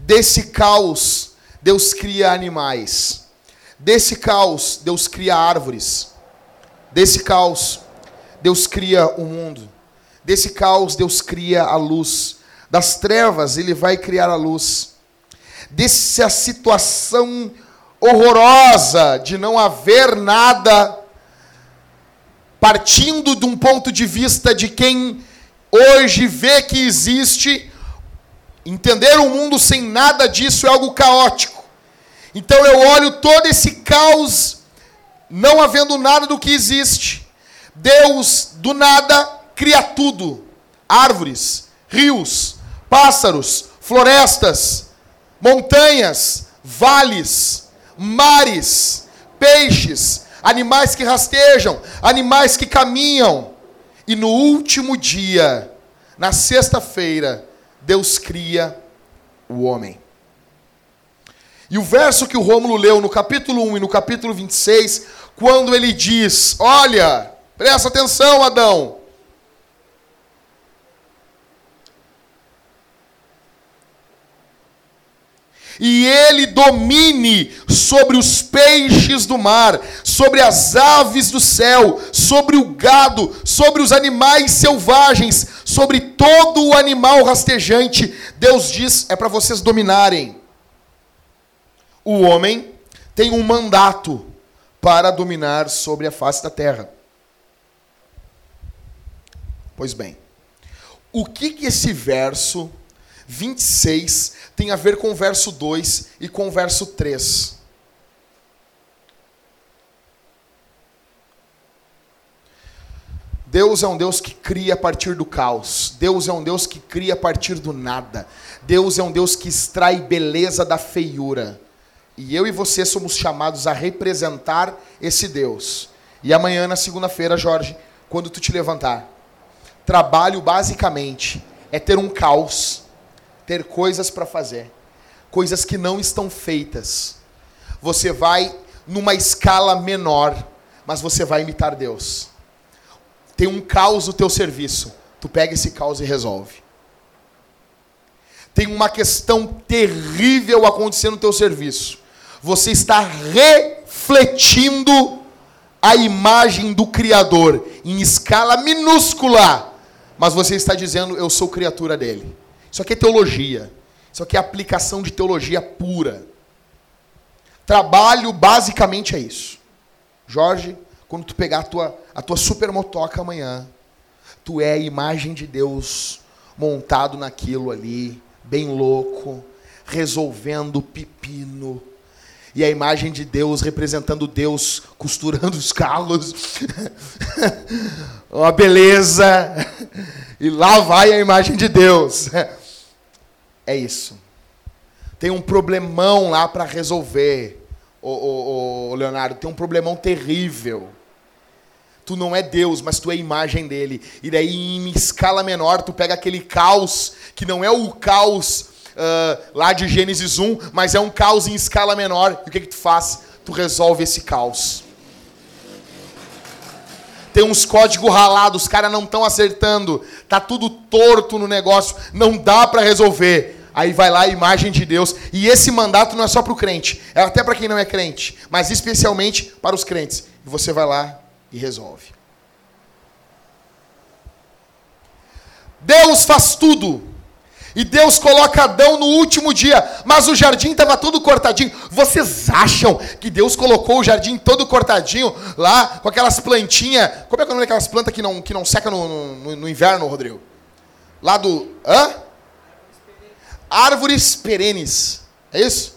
Desse caos, Deus cria animais. Desse caos, Deus cria árvores. Desse caos, Deus cria o mundo. Desse caos, Deus cria a luz. Das trevas, Ele vai criar a luz. Dessa situação horrorosa de não haver nada, partindo de um ponto de vista de quem hoje vê que existe, entender o mundo sem nada disso é algo caótico. Então eu olho todo esse caos, não havendo nada do que existe. Deus, do nada, cria tudo: árvores, rios, pássaros, florestas, montanhas, vales, mares, peixes, animais que rastejam, animais que caminham. E no último dia, na sexta-feira, Deus cria o homem. E o verso que o Rômulo leu no capítulo 1 e no capítulo 26, quando ele diz: Olha, presta atenção, Adão. E ele domine sobre os peixes do mar, sobre as aves do céu, sobre o gado, sobre os animais selvagens, sobre todo o animal rastejante. Deus diz: é para vocês dominarem. O homem tem um mandato para dominar sobre a face da terra. Pois bem, o que, que esse verso 26 tem a ver com o verso 2 e com o verso 3. Deus é um Deus que cria a partir do caos. Deus é um Deus que cria a partir do nada. Deus é um Deus que extrai beleza da feiura. E eu e você somos chamados a representar esse Deus. E amanhã, na segunda-feira, Jorge, quando tu te levantar, trabalho basicamente é ter um caos ter coisas para fazer, coisas que não estão feitas. Você vai numa escala menor, mas você vai imitar Deus. Tem um caos no teu serviço, tu pega esse caos e resolve. Tem uma questão terrível acontecendo no teu serviço. Você está refletindo a imagem do Criador em escala minúscula, mas você está dizendo: Eu sou criatura dele. Isso aqui é teologia. Isso aqui é aplicação de teologia pura. Trabalho basicamente é isso. Jorge, quando tu pegar a tua, a tua supermotoca amanhã, tu é a imagem de Deus montado naquilo ali, bem louco, resolvendo pepino. E a imagem de Deus representando Deus costurando os calos. Uma beleza. E lá vai a imagem de Deus. É isso. Tem um problemão lá para resolver, ô, ô, ô, Leonardo. Tem um problemão terrível. Tu não é Deus, mas tu é a imagem dele. E daí, em escala menor, tu pega aquele caos, que não é o caos uh, lá de Gênesis 1, mas é um caos em escala menor. E o que, que tu faz? Tu resolve esse caos tem uns códigos ralados, os caras não estão acertando, tá tudo torto no negócio, não dá para resolver. Aí vai lá a imagem de Deus. E esse mandato não é só para o crente, é até para quem não é crente, mas especialmente para os crentes. E você vai lá e resolve. Deus faz tudo. E Deus coloca Adão no último dia, mas o jardim estava todo cortadinho. Vocês acham que Deus colocou o jardim todo cortadinho lá, com aquelas plantinhas. Como é que é o nome daquelas plantas que não, que não seca no, no, no inverno, Rodrigo? Lá do. Hã? Árvores perenes. É isso?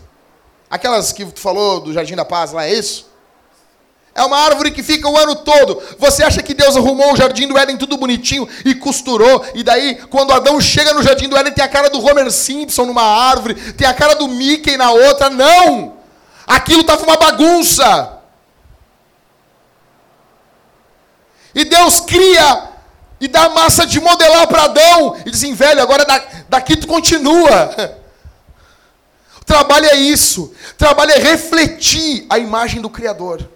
Aquelas que tu falou do Jardim da Paz lá, é isso? É uma árvore que fica o ano todo. Você acha que Deus arrumou o jardim do Éden tudo bonitinho e costurou? E daí, quando Adão chega no jardim do Éden, tem a cara do Homer Simpson numa árvore, tem a cara do Mickey na outra. Não! Aquilo estava uma bagunça. E Deus cria e dá massa de modelar para Adão. E diz assim, velho, agora daqui tu continua. O trabalho é isso. O trabalho é refletir a imagem do Criador.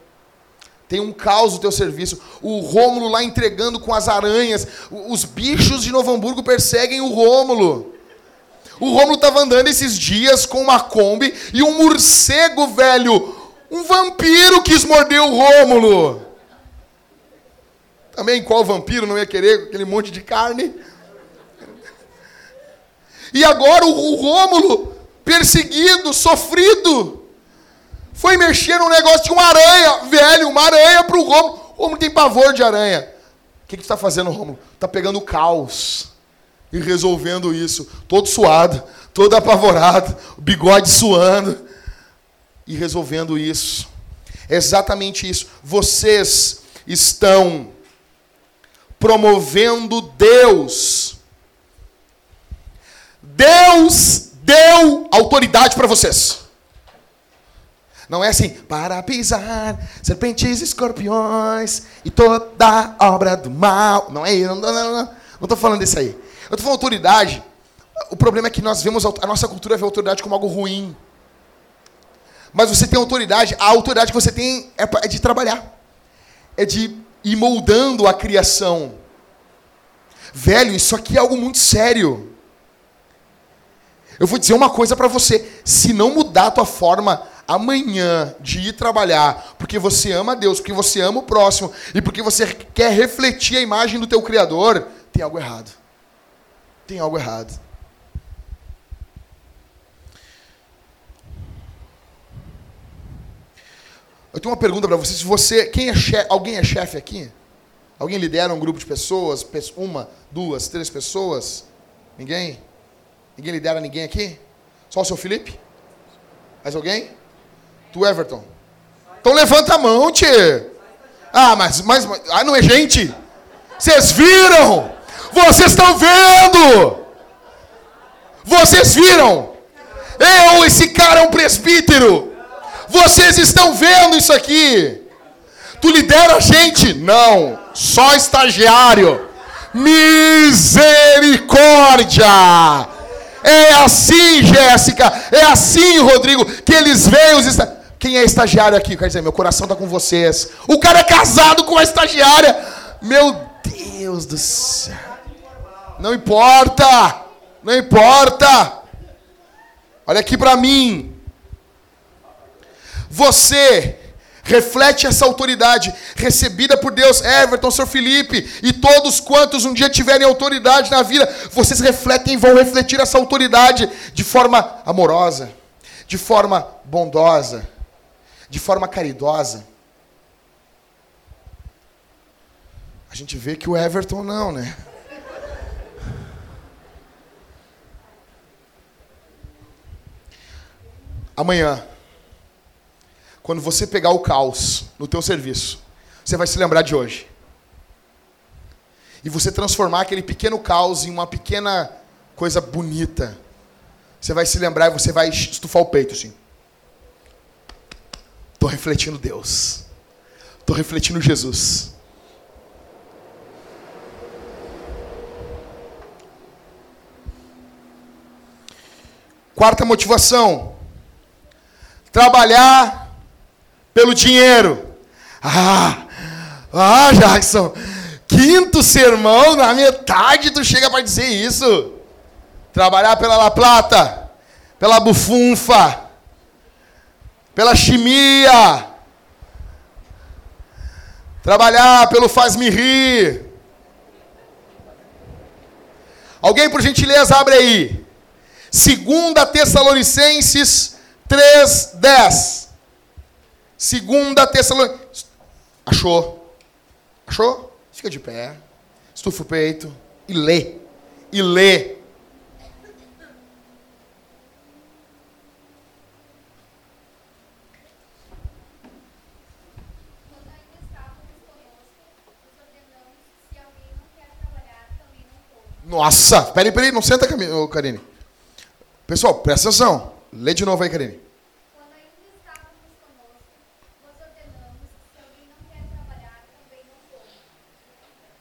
Tem um caos no teu serviço. O Rômulo lá entregando com as aranhas. Os bichos de Novo Hamburgo perseguem o Rômulo. O Rômulo estava andando esses dias com uma Kombi e um morcego, velho, um vampiro quis morder o Rômulo. Também qual vampiro não ia querer aquele monte de carne? E agora o Rômulo, perseguido, sofrido, foi mexer num negócio de uma aranha, velho, uma aranha para o Romulo. O Romulo tem pavor de aranha. O que, que está fazendo, Romulo? Está pegando caos e resolvendo isso. Todo suado, todo apavorado, o bigode suando e resolvendo isso. É exatamente isso. Vocês estão promovendo Deus. Deus deu autoridade para vocês. Não é assim, para pisar serpentes escorpiões e toda obra do mal. Não é isso, não, não, não, não. Estou falando disso aí. Eu estou falando autoridade. O problema é que nós vemos, a nossa cultura vê a autoridade como algo ruim. Mas você tem autoridade, a autoridade que você tem é, é de trabalhar. É de ir moldando a criação. Velho, isso aqui é algo muito sério. Eu vou dizer uma coisa para você: se não mudar a tua forma amanhã de ir trabalhar, porque você ama Deus, porque você ama o próximo e porque você quer refletir a imagem do teu Criador, tem algo errado. Tem algo errado. Eu tenho uma pergunta para você. Se você, quem é chefe, alguém é chefe aqui? Alguém lidera um grupo de pessoas? Uma, duas, três pessoas? Ninguém? Ninguém lidera ninguém aqui? Só o seu Felipe? Mais alguém? Tu, Everton? Então levanta a mão, tchê. Ah, mas, mas, ah, não é gente? Vocês viram? Vocês estão vendo? Vocês viram? Eu, esse cara é um presbítero. Vocês estão vendo isso aqui? Tu lidera a gente? Não, só estagiário. Misericórdia! É assim, Jéssica, é assim, Rodrigo, que eles veem os esta... Quem é estagiário aqui? Quer dizer, meu coração está com vocês. O cara é casado com a estagiária. Meu Deus do céu. Não importa. Não importa. Olha aqui para mim. Você reflete essa autoridade recebida por Deus. Everton, Sr. Felipe e todos quantos um dia tiverem autoridade na vida, vocês refletem e vão refletir essa autoridade de forma amorosa, de forma bondosa, de forma caridosa. A gente vê que o Everton não, né? Amanhã quando você pegar o caos no teu serviço, você vai se lembrar de hoje. E você transformar aquele pequeno caos em uma pequena coisa bonita. Você vai se lembrar e você vai estufar o peito assim. Estou refletindo Deus. Estou refletindo Jesus. Quarta motivação: trabalhar pelo dinheiro. Ah, ah, Jackson, quinto sermão, na metade tu chega para dizer isso. Trabalhar pela La Plata, pela bufunfa, pela chimia. Trabalhar pelo faz-me rir. Alguém, por gentileza, abre aí. Segunda Tessalonicenses 3:10. Segunda Tessalonicenses. Achou? Achou? Fica de pé. Estufa o peito e lê. E lê. Nossa, peraí, peraí, não senta, Karine. Pessoal, presta atenção. Lê de novo aí, Karine. Quando ainda estávamos conosco, vos ordenamos que se alguém não quer trabalhar, também não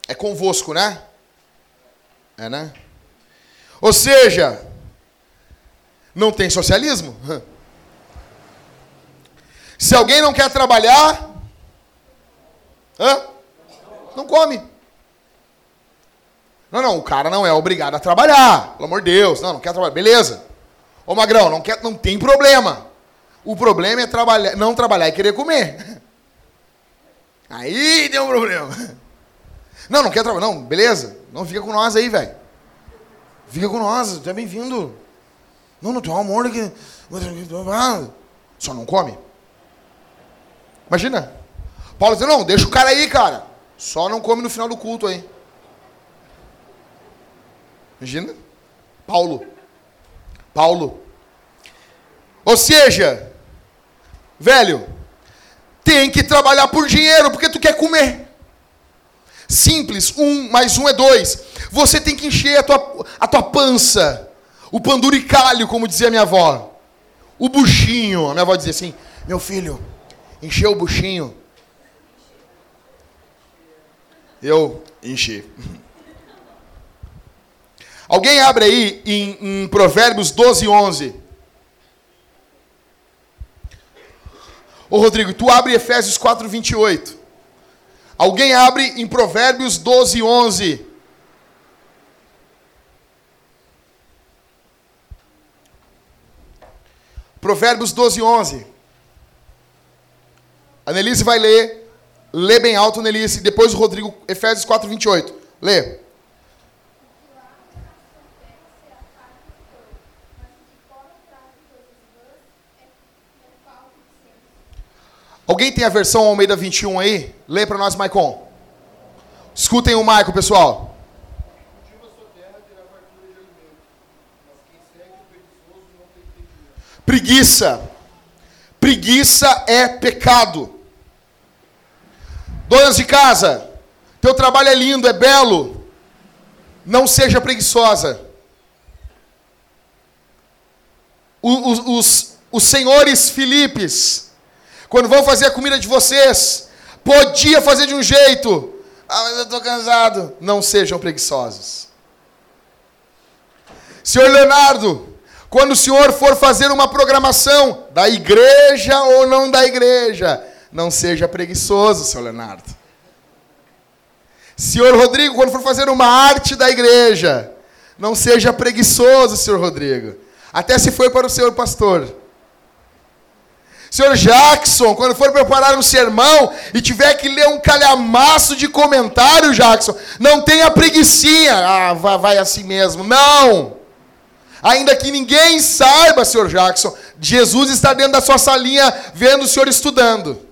É convosco, né? É, né? Ou seja, não tem socialismo? Se alguém não quer trabalhar, hã? não come. Não, não, o cara não é obrigado a trabalhar. Pelo amor de Deus. Não, não quer trabalhar. Beleza. Ô Magrão, não, quer, não tem problema. O problema é trabalhar, não trabalhar e querer comer. Aí tem um problema. Não, não quer trabalhar. Não, beleza. Não fica com nós aí, velho. Fica com nós, tu é bem-vindo. Não, não tem um amor que. Só não come. Imagina. Paulo diz, não, deixa o cara aí, cara. Só não come no final do culto aí. Imagina? Paulo. Paulo. Ou seja, velho, tem que trabalhar por dinheiro, porque tu quer comer. Simples, um mais um é dois. Você tem que encher a tua, a tua pança. O panduricalho, como dizia minha avó. O buchinho. A minha avó dizia assim: Meu filho, encheu o buchinho. Eu enchi. Alguém abre aí em, em Provérbios 12, 11. Ô Rodrigo, tu abre Efésios 4, 28. Alguém abre em Provérbios 12, 11. Provérbios 12, 11. A Nelise vai ler. Lê bem alto, Nelise. Depois o Rodrigo, Efésios 4, 28. Lê. Alguém tem a versão Almeida 21 aí? Lê para nós, Maicon. Escutem o Maico, pessoal. Preguiça. Preguiça é pecado. Donas de casa, teu trabalho é lindo, é belo. Não seja preguiçosa. Os, os, os senhores Filipes, quando vão fazer a comida de vocês, podia fazer de um jeito. Ah, mas eu estou cansado. Não sejam preguiçosos. Senhor Leonardo, quando o senhor for fazer uma programação da igreja ou não da igreja, não seja preguiçoso, senhor Leonardo. Senhor Rodrigo, quando for fazer uma arte da igreja, não seja preguiçoso, senhor Rodrigo. Até se foi para o senhor pastor. Senhor Jackson, quando for preparar um sermão e tiver que ler um calhamaço de comentário, Jackson, não tenha preguiçinha. Ah, vai assim mesmo. Não! Ainda que ninguém saiba, senhor Jackson, Jesus está dentro da sua salinha vendo o senhor estudando.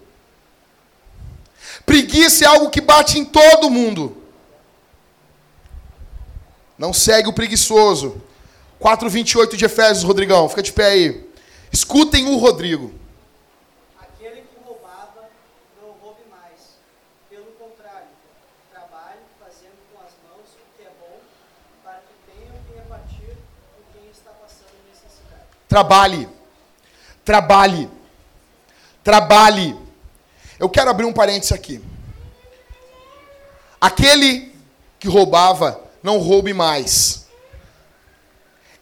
Preguiça é algo que bate em todo mundo. Não segue o preguiçoso. 4,28 de Efésios, Rodrigão. Fica de pé aí. Escutem o Rodrigo. Trabalhe. Trabalhe. Trabalhe. Eu quero abrir um parênteses aqui. Aquele que roubava, não roube mais.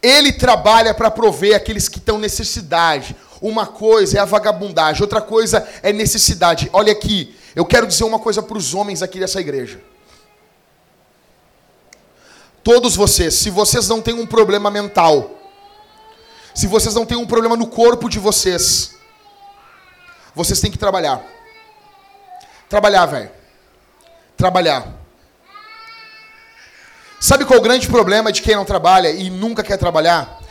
Ele trabalha para prover aqueles que estão necessidade. Uma coisa é a vagabundagem, outra coisa é necessidade. Olha aqui, eu quero dizer uma coisa para os homens aqui dessa igreja. Todos vocês, se vocês não têm um problema mental, se vocês não têm um problema no corpo de vocês, vocês têm que trabalhar. Trabalhar, velho. Trabalhar. Sabe qual é o grande problema de quem não trabalha e nunca quer trabalhar?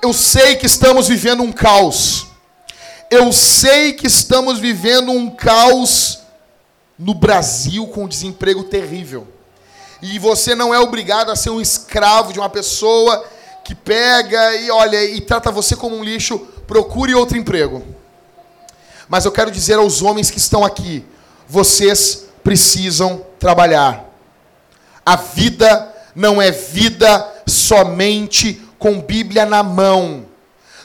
Eu sei que estamos vivendo um caos. Eu sei que estamos vivendo um caos no Brasil com um desemprego terrível. E você não é obrigado a ser um escravo de uma pessoa que pega e olha e trata você como um lixo. Procure outro emprego. Mas eu quero dizer aos homens que estão aqui: vocês precisam trabalhar. A vida não é vida somente com Bíblia na mão.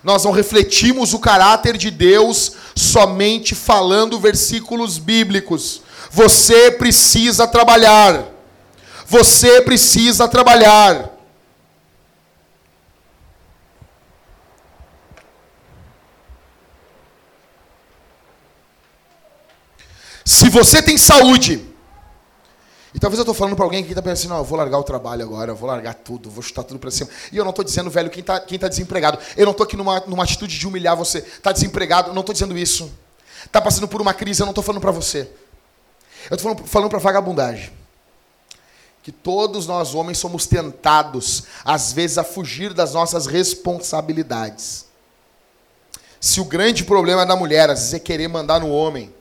Nós não refletimos o caráter de Deus somente falando versículos bíblicos. Você precisa trabalhar. Você precisa trabalhar. Se você tem saúde, e talvez eu estou falando para alguém que está pensando eu vou largar o trabalho agora, vou largar tudo, vou chutar tudo para cima. E eu não estou dizendo, velho, quem está quem tá desempregado. Eu não estou aqui numa, numa atitude de humilhar você. Está desempregado, não estou dizendo isso. Está passando por uma crise, eu não estou falando para você. Eu estou falando, falando para vagabundagem. Que todos nós homens somos tentados, às vezes, a fugir das nossas responsabilidades. Se o grande problema da mulher, às vezes, é querer mandar no homem,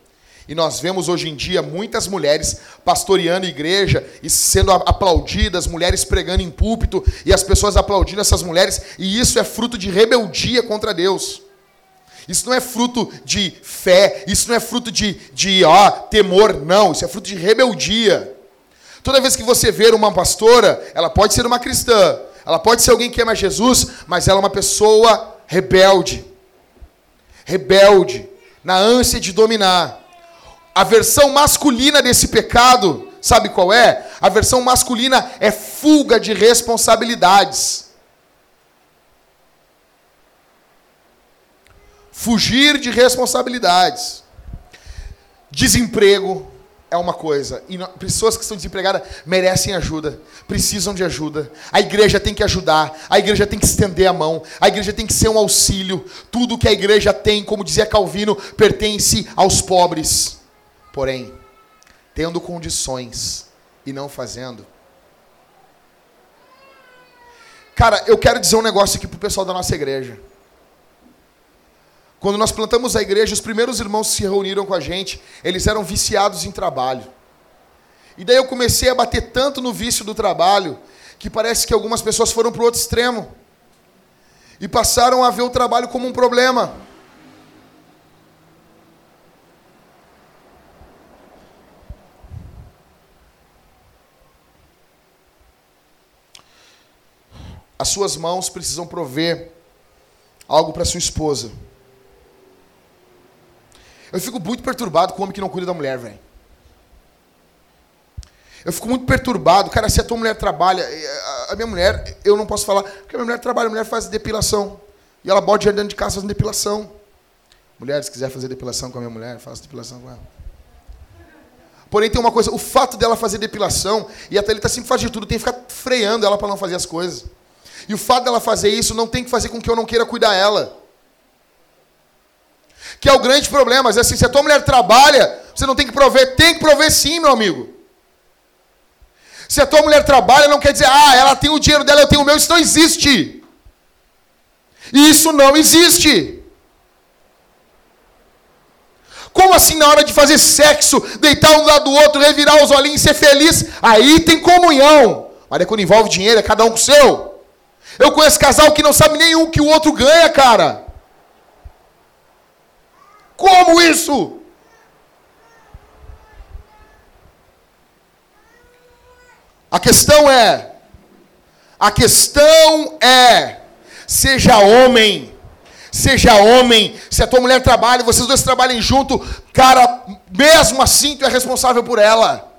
e nós vemos hoje em dia muitas mulheres pastoreando igreja e sendo aplaudidas, mulheres pregando em púlpito e as pessoas aplaudindo essas mulheres, e isso é fruto de rebeldia contra Deus. Isso não é fruto de fé, isso não é fruto de, de ó, temor, não, isso é fruto de rebeldia. Toda vez que você ver uma pastora, ela pode ser uma cristã, ela pode ser alguém que ama Jesus, mas ela é uma pessoa rebelde. Rebelde, na ânsia de dominar. A versão masculina desse pecado, sabe qual é? A versão masculina é fuga de responsabilidades. Fugir de responsabilidades. Desemprego é uma coisa. E pessoas que estão desempregadas merecem ajuda, precisam de ajuda. A igreja tem que ajudar, a igreja tem que estender a mão, a igreja tem que ser um auxílio. Tudo que a igreja tem, como dizia Calvino, pertence aos pobres. Porém, tendo condições e não fazendo. Cara, eu quero dizer um negócio aqui pro pessoal da nossa igreja. Quando nós plantamos a igreja, os primeiros irmãos que se reuniram com a gente, eles eram viciados em trabalho. E daí eu comecei a bater tanto no vício do trabalho, que parece que algumas pessoas foram para o outro extremo. E passaram a ver o trabalho como um problema. As suas mãos precisam prover algo para sua esposa. Eu fico muito perturbado com o homem que não cuida da mulher, velho. Eu fico muito perturbado. Cara, se a tua mulher trabalha, eh, a minha mulher, eu não posso falar, porque a minha mulher trabalha, a mulher faz depilação. E ela bota dentro de casa fazendo depilação. Mulheres, se quiser fazer depilação com a minha mulher, faça depilação com ela. Porém, tem uma coisa, o fato dela fazer depilação, e a Thalita sempre faz de tudo, tem que ficar freando ela para não fazer as coisas. E o fato dela fazer isso não tem que fazer com que eu não queira cuidar dela. Que é o grande problema. Mas assim, se a tua mulher trabalha, você não tem que prover. Tem que prover sim, meu amigo. Se a tua mulher trabalha, não quer dizer, ah, ela tem o dinheiro dela, eu tenho o meu. Isso não existe. Isso não existe. Como assim na hora de fazer sexo, deitar um do lado do outro, revirar os olhinhos e ser feliz? Aí tem comunhão. Mas é quando envolve dinheiro, é cada um com o seu. Eu conheço casal que não sabe nenhum que o outro ganha, cara. Como isso? A questão é, a questão é, seja homem, seja homem, se a tua mulher trabalha, vocês dois trabalhem junto, cara, mesmo assim tu é responsável por ela.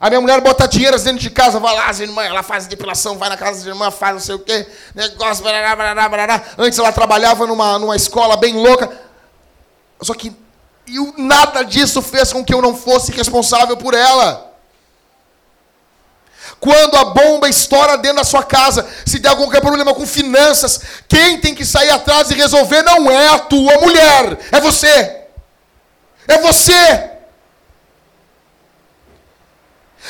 A minha mulher bota dinheiro dentro de casa, vai lá, as irmãs, ela faz depilação, vai na casa da irmã, faz não sei o quê, negócio, barará, barará, barará. Antes ela trabalhava numa, numa escola bem louca. Só que e nada disso fez com que eu não fosse responsável por ela. Quando a bomba estoura dentro da sua casa, se der algum problema com finanças, quem tem que sair atrás e resolver não é a tua mulher, é você. É você.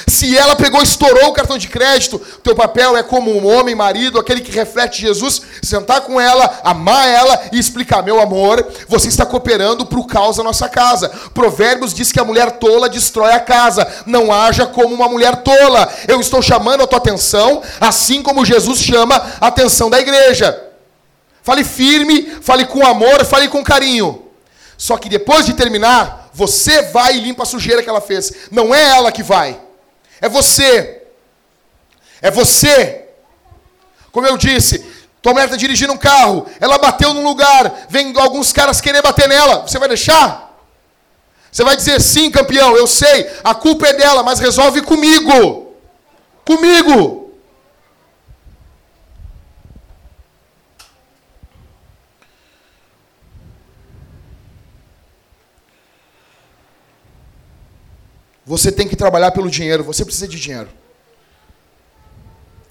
Se ela pegou, estourou o cartão de crédito, teu papel é como um homem, marido, aquele que reflete Jesus, sentar com ela, amar ela e explicar: meu amor, você está cooperando para o caos da nossa casa. Provérbios diz que a mulher tola destrói a casa. Não haja como uma mulher tola. Eu estou chamando a tua atenção, assim como Jesus chama a atenção da igreja. Fale firme, fale com amor, fale com carinho. Só que depois de terminar, você vai e limpa a sujeira que ela fez. Não é ela que vai. É você. É você. Como eu disse, tua mulher está dirigindo um carro, ela bateu num lugar, vem alguns caras querer bater nela. Você vai deixar? Você vai dizer, sim, campeão, eu sei, a culpa é dela, mas resolve comigo. Comigo. Você tem que trabalhar pelo dinheiro, você precisa de dinheiro.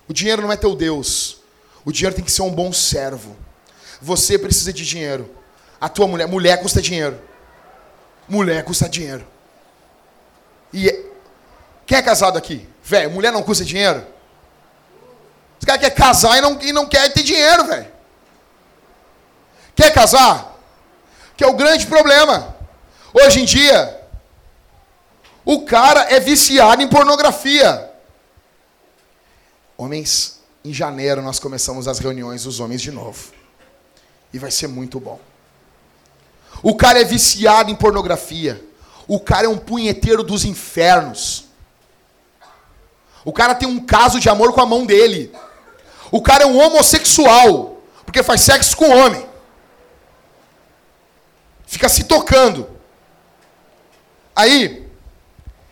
O dinheiro não é teu Deus. O dinheiro tem que ser um bom servo. Você precisa de dinheiro. A tua mulher, mulher custa dinheiro. Mulher custa dinheiro. E é, quem é casado aqui? Velho, mulher não custa dinheiro? Os caras querem casar e não, e não quer ter dinheiro, velho. Quer casar? Que é o grande problema. Hoje em dia, o cara é viciado em pornografia. Homens, em janeiro nós começamos as reuniões dos homens de novo. E vai ser muito bom. O cara é viciado em pornografia. O cara é um punheteiro dos infernos. O cara tem um caso de amor com a mão dele. O cara é um homossexual, porque faz sexo com homem. Fica se tocando. Aí,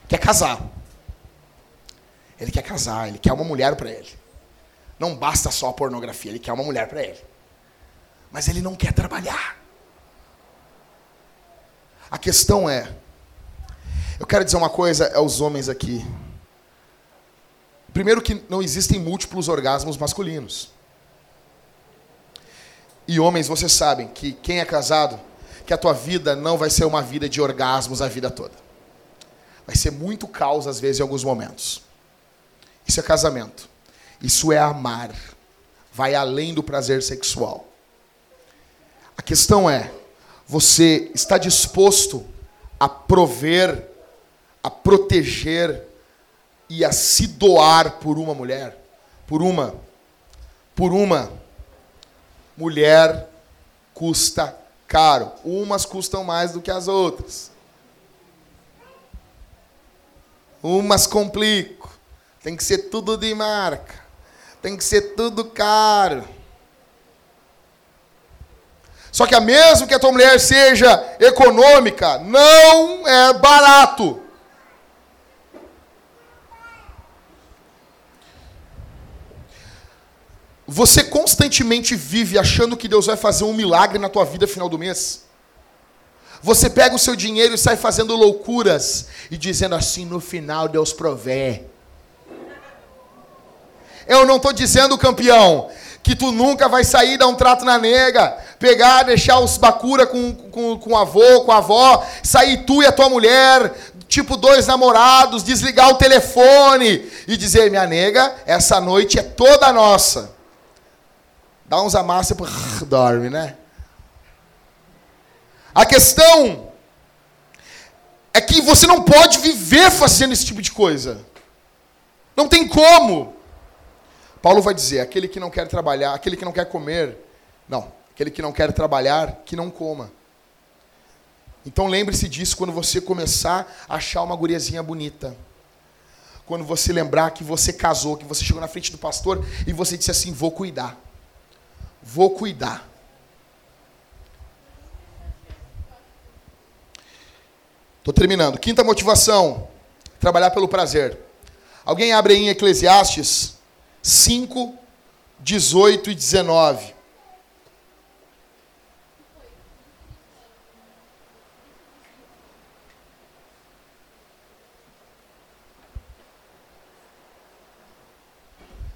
quer casar. Ele quer casar, ele quer uma mulher para ele. Não basta só a pornografia, ele quer uma mulher para ele. Mas ele não quer trabalhar. A questão é, eu quero dizer uma coisa aos homens aqui. Primeiro que não existem múltiplos orgasmos masculinos. E homens, vocês sabem que quem é casado, que a tua vida não vai ser uma vida de orgasmos a vida toda. Vai ser muito caos, às vezes, em alguns momentos. Isso é casamento. Isso é amar. Vai além do prazer sexual. A questão é: você está disposto a prover, a proteger e a se doar por uma mulher? Por uma. Por uma. Mulher custa caro. Umas custam mais do que as outras. Umas complico. Tem que ser tudo de marca. Tem que ser tudo caro. Só que mesmo que a tua mulher seja econômica, não é barato. Você constantemente vive achando que Deus vai fazer um milagre na tua vida no final do mês? Você pega o seu dinheiro e sai fazendo loucuras e dizendo assim: no final Deus provê. Eu não estou dizendo, campeão, que tu nunca vai sair dar um trato na nega, pegar, deixar os bacura com, com, com o avô, com a avó, sair tu e a tua mulher, tipo dois namorados, desligar o telefone e dizer: minha nega, essa noite é toda nossa. Dá uns amassos e dorme, né? A questão é que você não pode viver fazendo esse tipo de coisa. Não tem como. Paulo vai dizer: aquele que não quer trabalhar, aquele que não quer comer, não, aquele que não quer trabalhar, que não coma. Então lembre-se disso quando você começar a achar uma guriazinha bonita. Quando você lembrar que você casou, que você chegou na frente do pastor e você disse assim: vou cuidar. Vou cuidar. Estou terminando. Quinta motivação: trabalhar pelo prazer. Alguém abre aí em Eclesiastes 5, 18 e 19.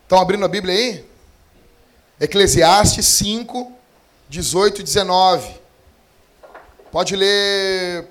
Estão abrindo a Bíblia aí? Eclesiastes 5, 18 e 19. Pode ler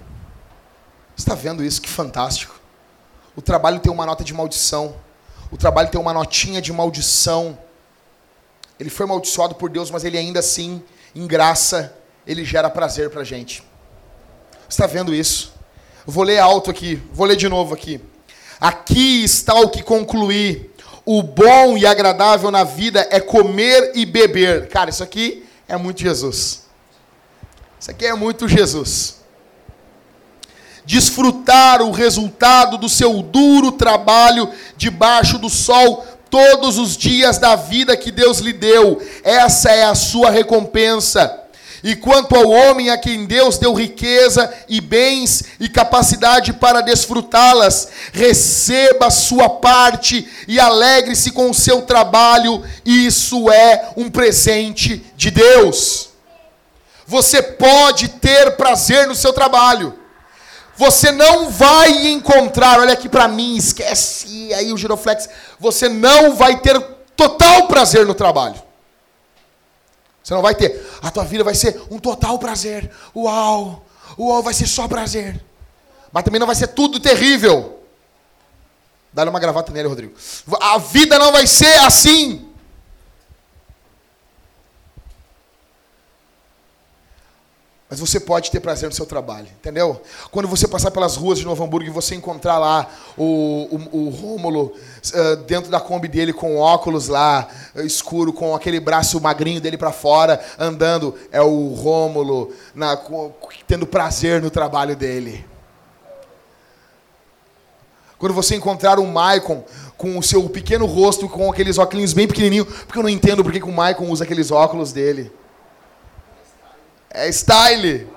está vendo isso? Que fantástico. O trabalho tem uma nota de maldição. O trabalho tem uma notinha de maldição. Ele foi amaldiçoado por Deus, mas ele ainda assim, em graça, ele gera prazer para a gente. Está vendo isso? Vou ler alto aqui, vou ler de novo aqui. Aqui está o que concluí. O bom e agradável na vida é comer e beber. Cara, isso aqui é muito Jesus. Isso aqui é muito Jesus. Desfrutar o resultado do seu duro trabalho debaixo do sol todos os dias da vida que Deus lhe deu. Essa é a sua recompensa. E quanto ao homem a quem Deus deu riqueza e bens e capacidade para desfrutá-las, receba sua parte e alegre-se com o seu trabalho, isso é um presente de Deus. Você pode ter prazer no seu trabalho. Você não vai encontrar, olha aqui para mim, esquece aí o giroflex. Você não vai ter total prazer no trabalho. Você não vai ter. A tua vida vai ser um total prazer. Uau! Uau, vai ser só prazer. Mas também não vai ser tudo terrível. Dá-lhe uma gravata nele, Rodrigo. A vida não vai ser assim. Mas você pode ter prazer no seu trabalho, entendeu? Quando você passar pelas ruas de Novo Hamburgo e você encontrar lá o, o, o Rômulo uh, dentro da Kombi dele com óculos lá, uh, escuro, com aquele braço magrinho dele para fora, andando, é o Rômulo na, tendo prazer no trabalho dele. Quando você encontrar o Maicon com o seu pequeno rosto, com aqueles óculos bem pequenininho, porque eu não entendo porque que o Maicon usa aqueles óculos dele. É style.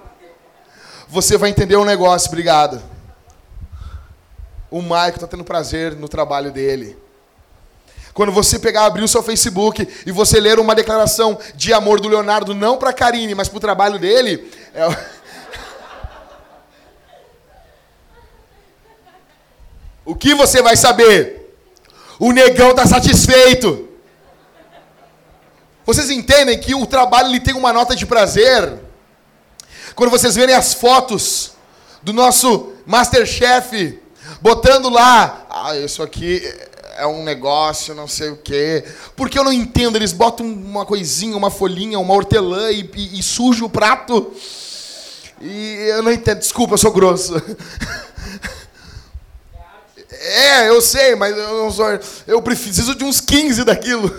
Você vai entender um negócio, obrigado. O Mike está tendo prazer no trabalho dele. Quando você pegar, abrir o seu Facebook e você ler uma declaração de amor do Leonardo, não para a Karine, mas para o trabalho dele, é... o que você vai saber? O negão está satisfeito. Vocês entendem que o trabalho ele tem uma nota de prazer? Quando vocês verem as fotos do nosso Masterchef botando lá, ah, isso aqui é um negócio, não sei o quê. Porque eu não entendo, eles botam uma coisinha, uma folhinha, uma hortelã e, e, e sujam o prato. E eu não entendo, desculpa, eu sou grosso. É, eu sei, mas eu não sou. Eu preciso de uns 15 daquilo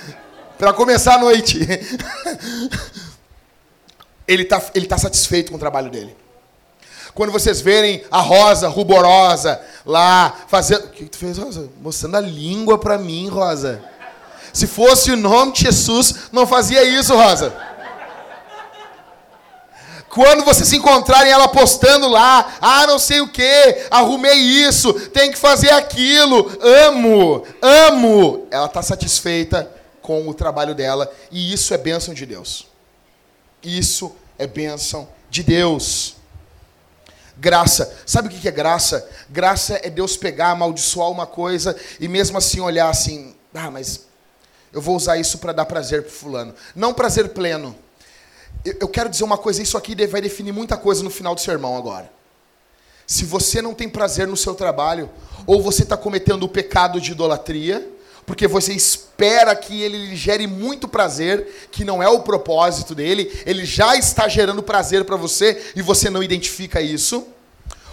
para começar a noite ele está ele tá satisfeito com o trabalho dele. Quando vocês verem a Rosa ruborosa lá fazendo. O que tu fez, Rosa? Mostrando a língua para mim, Rosa. Se fosse o nome de Jesus, não fazia isso, Rosa. Quando vocês encontrarem ela postando lá, ah, não sei o que, arrumei isso, tem que fazer aquilo, amo, amo. Ela está satisfeita com o trabalho dela e isso é bênção de Deus. Isso é bênção de Deus. Graça. Sabe o que é graça? Graça é Deus pegar, amaldiçoar uma coisa e mesmo assim olhar assim, ah, mas eu vou usar isso para dar prazer para fulano. Não prazer pleno. Eu quero dizer uma coisa, isso aqui vai definir muita coisa no final do sermão agora. Se você não tem prazer no seu trabalho, ou você está cometendo o pecado de idolatria, porque você espera que ele lhe gere muito prazer, que não é o propósito dele, ele já está gerando prazer para você e você não identifica isso.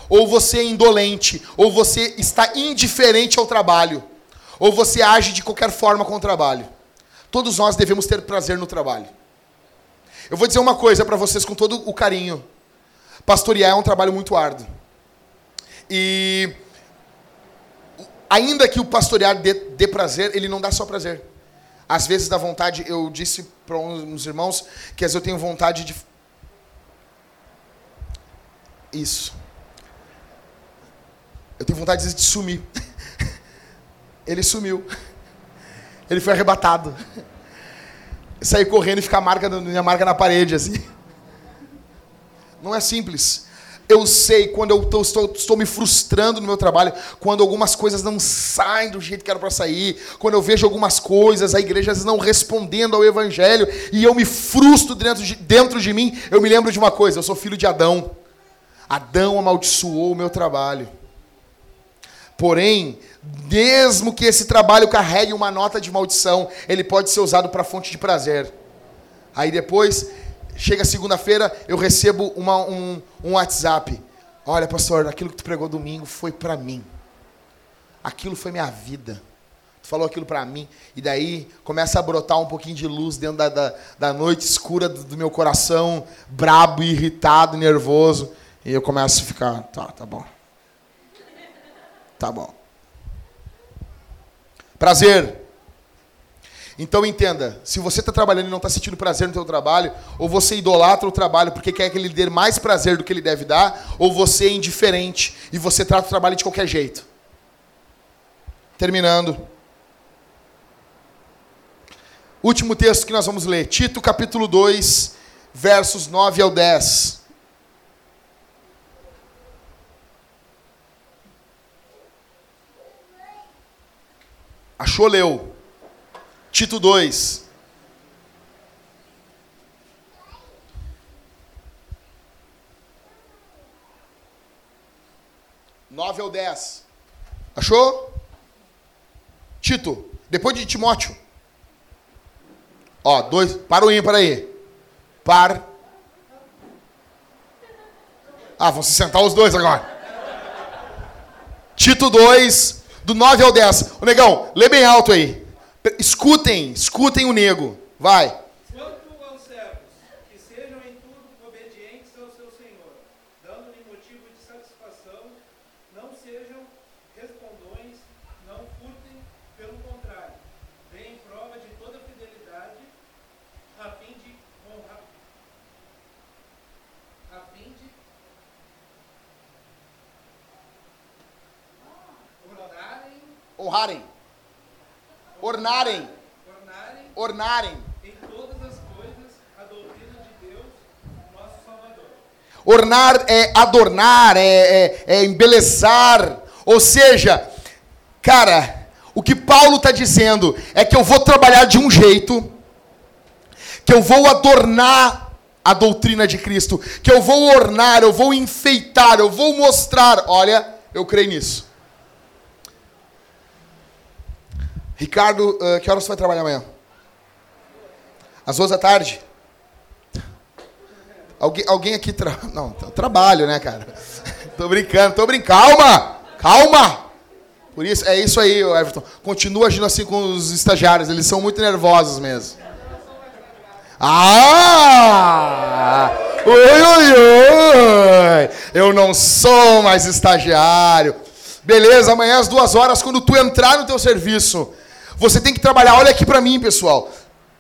Ou você é indolente, ou você está indiferente ao trabalho, ou você age de qualquer forma com o trabalho. Todos nós devemos ter prazer no trabalho. Eu vou dizer uma coisa para vocês com todo o carinho. Pastorear é um trabalho muito árduo. E ainda que o pastorear dê, dê prazer, ele não dá só prazer. Às vezes dá vontade, eu disse para uns irmãos que às vezes eu tenho vontade de. Isso. Eu tenho vontade de sumir. Ele sumiu. Ele foi arrebatado. Sair correndo e ficar marca, minha marca na parede, assim. Não é simples. Eu sei quando eu tô, estou, estou, me frustrando no meu trabalho, quando algumas coisas não saem do jeito que era para sair, quando eu vejo algumas coisas, a igreja não respondendo ao evangelho, e eu me frustro dentro de, dentro de mim, eu me lembro de uma coisa: eu sou filho de Adão. Adão amaldiçoou o meu trabalho. Porém, mesmo que esse trabalho carregue uma nota de maldição, ele pode ser usado para fonte de prazer. Aí depois, chega segunda-feira, eu recebo uma, um, um WhatsApp. Olha, pastor, aquilo que tu pregou domingo foi para mim. Aquilo foi minha vida. Tu falou aquilo para mim. E daí começa a brotar um pouquinho de luz dentro da, da, da noite escura do, do meu coração, brabo, irritado, nervoso. E eu começo a ficar, tá, tá bom. Tá bom. Prazer. Então entenda, se você está trabalhando e não está sentindo prazer no seu trabalho, ou você idolatra o trabalho porque quer que ele dê mais prazer do que ele deve dar, ou você é indiferente e você trata o trabalho de qualquer jeito. Terminando. Último texto que nós vamos ler, Tito capítulo 2, versos 9 ao 10. Achou, leu. Tito 2. Nove ao dez. Achou? Tito, depois de Timóteo. Ó, dois. Para o ímpar aí. Par. Ah, vão se sentar os dois agora. Tito 2, do 9 ao 10. Ô negão, lê bem alto aí. Escutem, escutem o nego. Vai. Quanto aos servos, que sejam em tudo obedientes ao seu Senhor, dando-lhe motivo de satisfação, não sejam respondões, não furtem, pelo contrário, deem prova de toda fidelidade, a fim de honrar, a fim de honrarem, Honrarem. Ornarem. ornarem Ornarem. em todas as coisas a doutrina de Deus, nosso Salvador. Ornar é adornar, é, é, é embelezar. Ou seja, cara, o que Paulo está dizendo é que eu vou trabalhar de um jeito, que eu vou adornar a doutrina de Cristo, que eu vou ornar, eu vou enfeitar, eu vou mostrar. Olha, eu creio nisso. Ricardo, uh, que horas você vai trabalhar amanhã? Às duas da tarde? Alguém, alguém aqui tra... não tra- trabalho, né, cara? tô brincando, tô brincando. Calma, calma. Por isso é isso aí, Everton. Continua agindo assim com os estagiários, eles são muito nervosos mesmo. Ah! Oi, oi, oi! Eu não sou mais estagiário. Beleza, amanhã às duas horas, quando tu entrar no teu serviço, você tem que trabalhar. Olha aqui para mim, pessoal.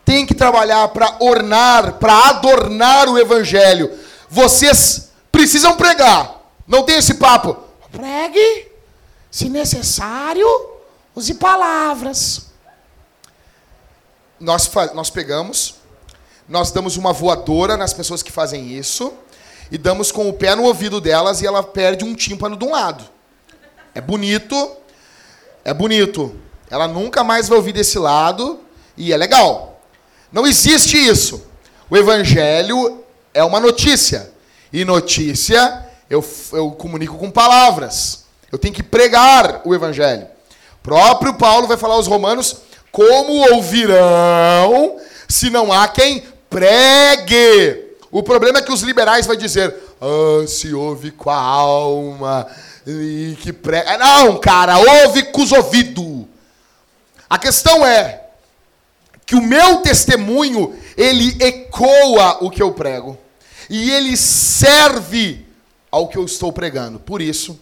Tem que trabalhar para ornar, para adornar o evangelho. Vocês precisam pregar. Não tem esse papo. Pregue, se necessário, use palavras. Nós, nós pegamos, nós damos uma voadora nas pessoas que fazem isso e damos com o pé no ouvido delas e ela perde um tímpano de um lado. É bonito, é bonito. Ela nunca mais vai ouvir desse lado e é legal. Não existe isso. O evangelho é uma notícia. E notícia eu, eu comunico com palavras. Eu tenho que pregar o evangelho. Próprio Paulo vai falar aos romanos como ouvirão se não há quem pregue. O problema é que os liberais vão dizer, ah, se ouve com a alma e que prega. Não, cara, ouve com os ouvidos. A questão é que o meu testemunho, ele ecoa o que eu prego. E ele serve ao que eu estou pregando. Por isso,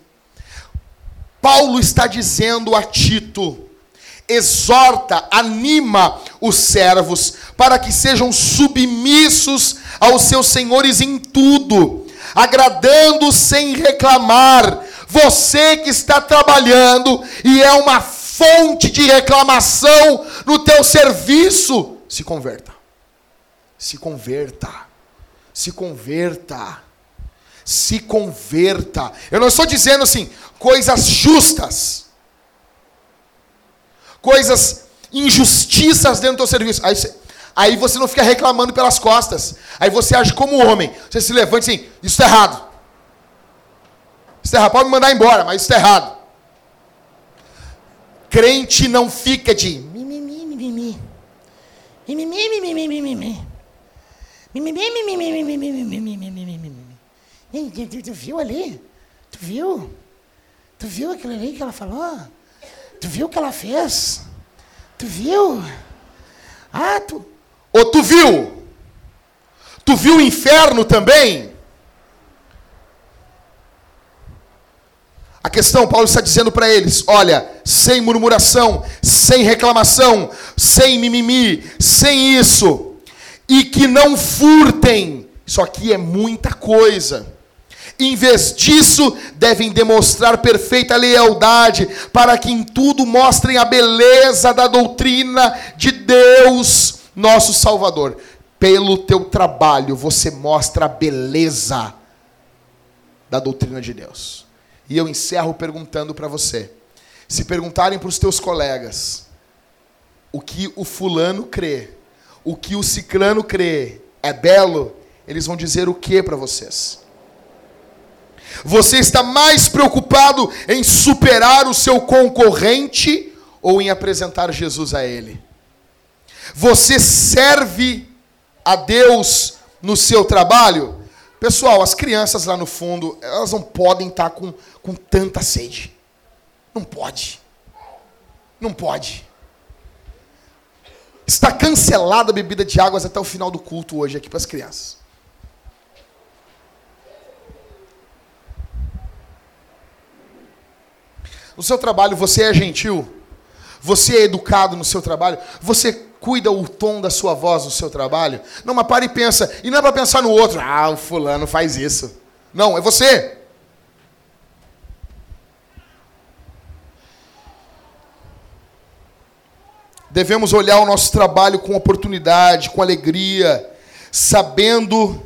Paulo está dizendo a Tito: exorta, anima os servos para que sejam submissos aos seus senhores em tudo, agradando sem reclamar. Você que está trabalhando e é uma fonte de reclamação no teu serviço, se converta. Se converta. Se converta. Se converta. Eu não estou dizendo assim, coisas justas. Coisas injustiças dentro do teu serviço. Aí você, aí você não fica reclamando pelas costas. Aí você age como homem. Você se levanta assim, isso está errado. Isso é errado. Pode me mandar embora, mas isso é errado. Crente não fica de mimimi, mimimi. Mimimi, mimimi, mimimi. Mimimi, mimimi, mimimi, mimimi. Tu viu ali? Tu viu? Tu viu aquilo ali que ela falou? Tu viu o que ela fez? Tu viu? Ah, tu. Ou tu viu? Tu viu o inferno também? A questão, Paulo está dizendo para eles: olha, sem murmuração, sem reclamação, sem mimimi, sem isso, e que não furtem. Isso aqui é muita coisa. Em vez disso, devem demonstrar perfeita lealdade, para que em tudo mostrem a beleza da doutrina de Deus, nosso Salvador. Pelo teu trabalho, você mostra a beleza da doutrina de Deus. E eu encerro perguntando para você: se perguntarem para os teus colegas o que o fulano crê, o que o ciclano crê é belo, eles vão dizer o que para vocês? Você está mais preocupado em superar o seu concorrente ou em apresentar Jesus a ele? Você serve a Deus no seu trabalho? Pessoal, as crianças lá no fundo, elas não podem estar com, com tanta sede. Não pode. Não pode. Está cancelada a bebida de águas até o final do culto hoje aqui para as crianças. No seu trabalho, você é gentil? Você é educado no seu trabalho? Você cuida o tom da sua voz no seu trabalho? Não, mas para e pensa. E não é para pensar no outro. Ah, o fulano faz isso. Não, é você. Devemos olhar o nosso trabalho com oportunidade, com alegria, sabendo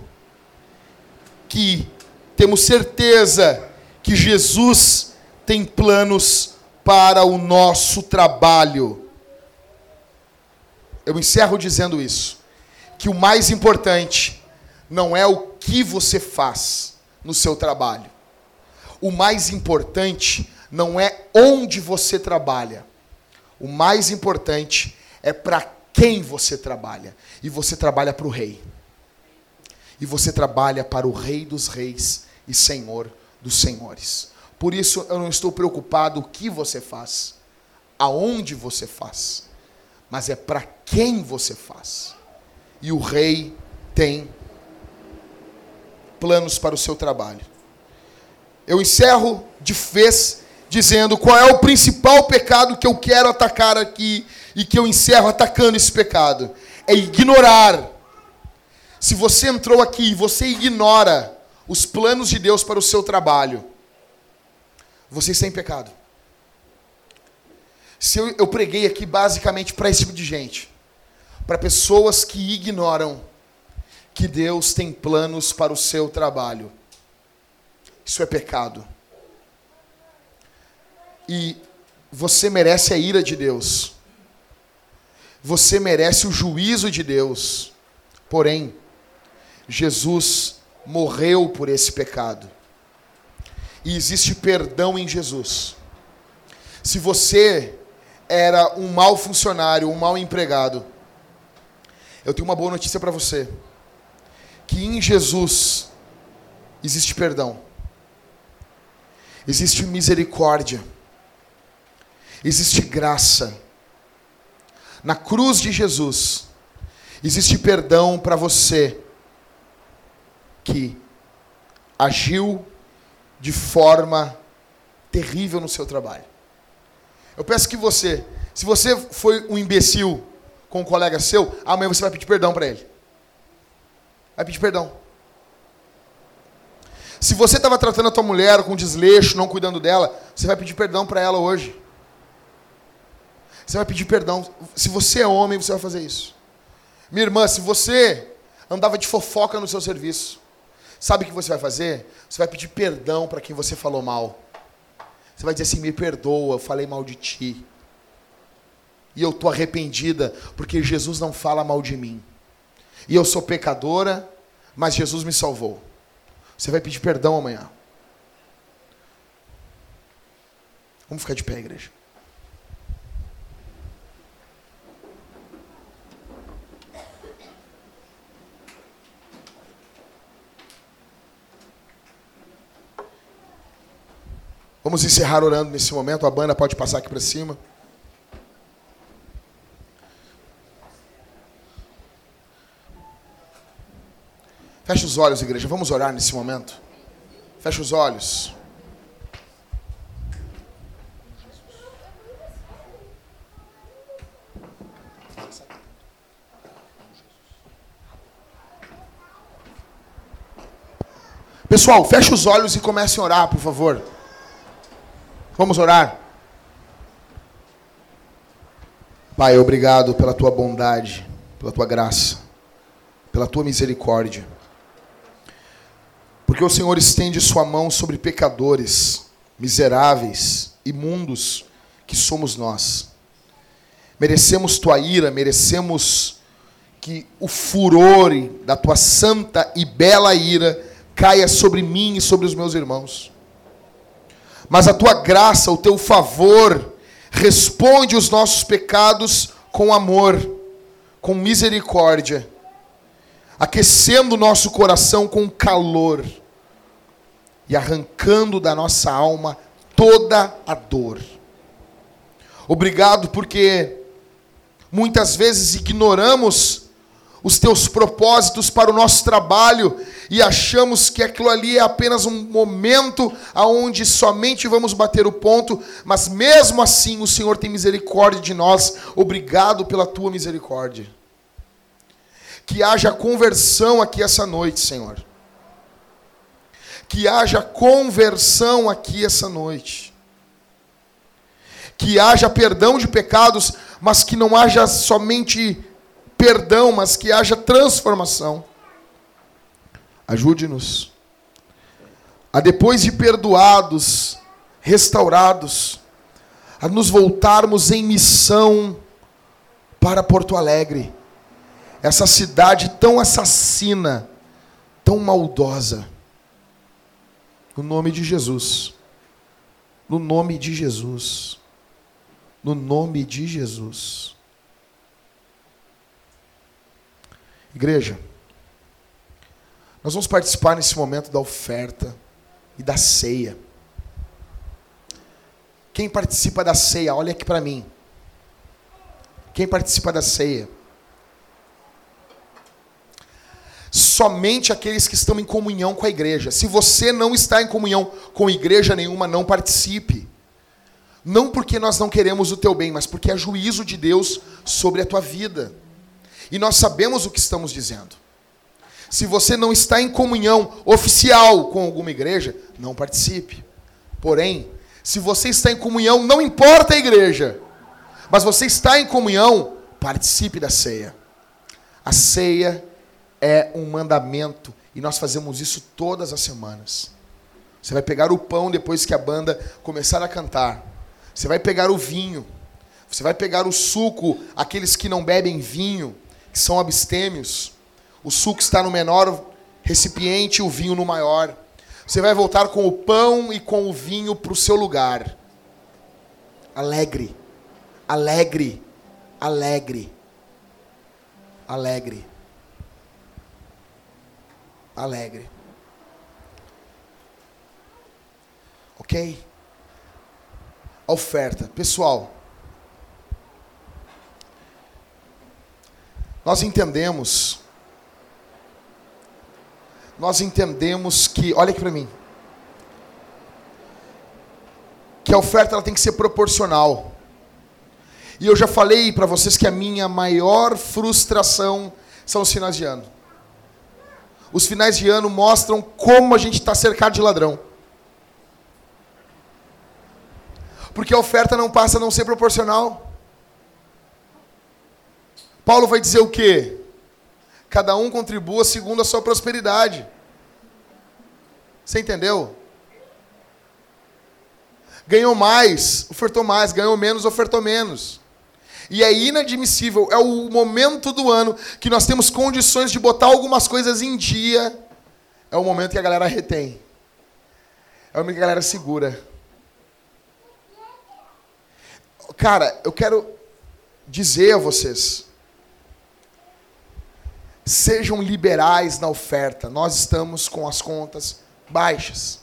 que temos certeza que Jesus tem planos para o nosso trabalho. Eu encerro dizendo isso: que o mais importante não é o que você faz no seu trabalho. O mais importante não é onde você trabalha. O mais importante é para quem você trabalha. E você trabalha para o rei. E você trabalha para o Rei dos Reis e Senhor dos Senhores. Por isso eu não estou preocupado o que você faz, aonde você faz, mas é para quem você faz. E o rei tem planos para o seu trabalho. Eu encerro de vez dizendo qual é o principal pecado que eu quero atacar aqui e que eu encerro atacando esse pecado. É ignorar. Se você entrou aqui e você ignora os planos de Deus para o seu trabalho, vocês têm pecado. Se eu, eu preguei aqui basicamente para esse tipo de gente, para pessoas que ignoram que Deus tem planos para o seu trabalho, isso é pecado. E você merece a ira de Deus. Você merece o juízo de Deus. Porém, Jesus morreu por esse pecado e existe perdão em Jesus. Se você era um mau funcionário, um mau empregado, eu tenho uma boa notícia para você: que em Jesus existe perdão, existe misericórdia, existe graça. Na cruz de Jesus existe perdão para você que agiu de forma terrível no seu trabalho. Eu peço que você, se você foi um imbecil com um colega seu, amanhã você vai pedir perdão para ele. Vai pedir perdão. Se você estava tratando a tua mulher com desleixo, não cuidando dela, você vai pedir perdão para ela hoje. Você vai pedir perdão. Se você é homem, você vai fazer isso. Minha irmã, se você andava de fofoca no seu serviço, Sabe o que você vai fazer? Você vai pedir perdão para quem você falou mal. Você vai dizer assim: me perdoa, eu falei mal de ti. E eu estou arrependida, porque Jesus não fala mal de mim. E eu sou pecadora, mas Jesus me salvou. Você vai pedir perdão amanhã. Vamos ficar de pé, igreja. Vamos encerrar orando nesse momento. A banda pode passar aqui para cima. Feche os olhos, igreja. Vamos orar nesse momento. Feche os olhos. Pessoal, feche os olhos e comece a orar, por favor. Vamos orar. Pai, obrigado pela tua bondade, pela tua graça, pela tua misericórdia. Porque o Senhor estende sua mão sobre pecadores, miseráveis, imundos, que somos nós. Merecemos tua ira, merecemos que o furor da tua santa e bela ira caia sobre mim e sobre os meus irmãos. Mas a tua graça, o teu favor, responde os nossos pecados com amor, com misericórdia, aquecendo o nosso coração com calor e arrancando da nossa alma toda a dor. Obrigado porque muitas vezes ignoramos os teus propósitos para o nosso trabalho e achamos que aquilo ali é apenas um momento aonde somente vamos bater o ponto, mas mesmo assim o Senhor tem misericórdia de nós. Obrigado pela tua misericórdia. Que haja conversão aqui essa noite, Senhor. Que haja conversão aqui essa noite. Que haja perdão de pecados, mas que não haja somente perdão, mas que haja transformação. Ajude-nos a depois de perdoados, restaurados, a nos voltarmos em missão para Porto Alegre, essa cidade tão assassina, tão maldosa. No nome de Jesus. No nome de Jesus. No nome de Jesus. Igreja, nós vamos participar nesse momento da oferta e da ceia. Quem participa da ceia, olha aqui para mim. Quem participa da ceia? Somente aqueles que estão em comunhão com a igreja. Se você não está em comunhão com igreja nenhuma, não participe. Não porque nós não queremos o teu bem, mas porque é juízo de Deus sobre a tua vida. E nós sabemos o que estamos dizendo. Se você não está em comunhão oficial com alguma igreja, não participe. Porém, se você está em comunhão, não importa a igreja, mas você está em comunhão, participe da ceia. A ceia é um mandamento e nós fazemos isso todas as semanas. Você vai pegar o pão depois que a banda começar a cantar. Você vai pegar o vinho. Você vai pegar o suco, aqueles que não bebem vinho que são abstêmios. O suco está no menor recipiente, o vinho no maior. Você vai voltar com o pão e com o vinho para o seu lugar. Alegre, alegre, alegre, alegre, alegre. Ok? A oferta. Pessoal, Nós entendemos, nós entendemos que, olha aqui para mim, que a oferta ela tem que ser proporcional. E eu já falei para vocês que a minha maior frustração são os finais de ano. Os finais de ano mostram como a gente está cercado de ladrão. Porque a oferta não passa a não ser proporcional. Paulo vai dizer o quê? Cada um contribua segundo a sua prosperidade. Você entendeu? Ganhou mais, ofertou mais, ganhou menos, ofertou menos. E é inadmissível, é o momento do ano que nós temos condições de botar algumas coisas em dia. É o momento que a galera retém. É o momento que a galera segura. Cara, eu quero dizer a vocês, sejam liberais na oferta. Nós estamos com as contas baixas.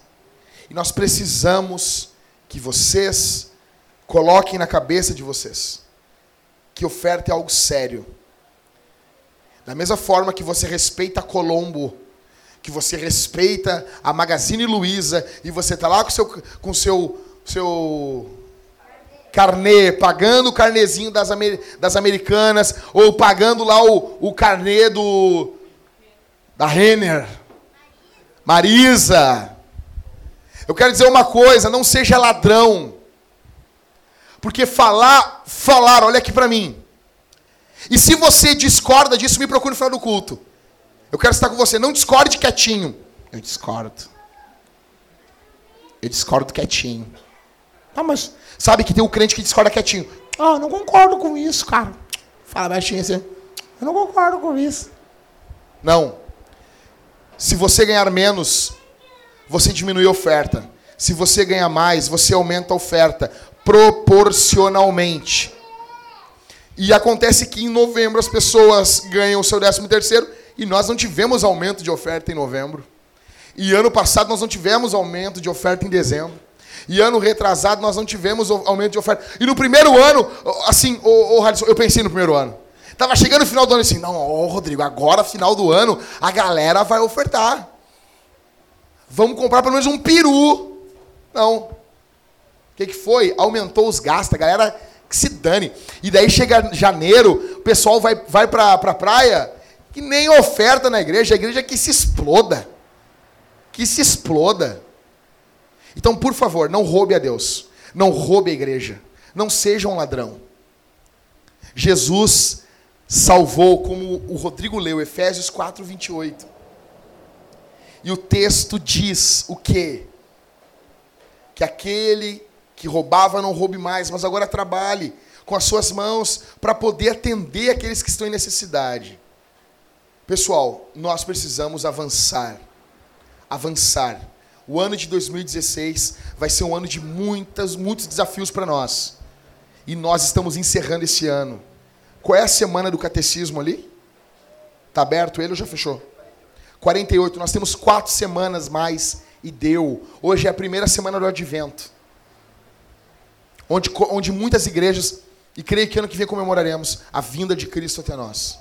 E nós precisamos que vocês coloquem na cabeça de vocês que oferta é algo sério. Da mesma forma que você respeita a Colombo, que você respeita a Magazine Luiza e você está lá com seu com seu seu carnê, pagando o carnezinho das, amer, das americanas ou pagando lá o, o carnê do da Renner. Marisa. Eu quero dizer uma coisa, não seja ladrão. Porque falar, falar, olha aqui para mim. E se você discorda disso, me procure no final do culto. Eu quero estar com você. Não discorde quietinho. Eu discordo. Eu discordo quietinho. Ah, mas sabe que tem o crente que discorda quietinho. Ah, não concordo com isso, cara. Fala baixinho assim. Eu não concordo com isso. Não. Se você ganhar menos, você diminui a oferta. Se você ganhar mais, você aumenta a oferta proporcionalmente. E acontece que em novembro as pessoas ganham o seu 13 terceiro e nós não tivemos aumento de oferta em novembro. E ano passado nós não tivemos aumento de oferta em dezembro. E ano retrasado nós não tivemos aumento de oferta. E no primeiro ano, assim, o, o eu pensei no primeiro ano. Tava chegando o final do ano assim, não, ô Rodrigo, agora final do ano a galera vai ofertar. Vamos comprar pelo menos um peru. Não. O que, que foi? Aumentou os gastos, a galera que se dane. E daí chega janeiro, o pessoal vai, vai pra, pra praia, que nem oferta na igreja, a igreja que se exploda. Que se exploda. Então, por favor, não roube a Deus. Não roube a igreja. Não seja um ladrão. Jesus salvou, como o Rodrigo leu, Efésios 4, 28. E o texto diz o quê? Que aquele que roubava não roube mais, mas agora trabalhe com as suas mãos para poder atender aqueles que estão em necessidade. Pessoal, nós precisamos avançar. Avançar. O ano de 2016 vai ser um ano de muitas, muitos desafios para nós. E nós estamos encerrando esse ano. Qual é a semana do catecismo ali? Está aberto ele ou já fechou? 48. Nós temos quatro semanas mais e deu. Hoje é a primeira semana do advento. Onde, onde muitas igrejas, e creio que ano que vem comemoraremos a vinda de Cristo até nós.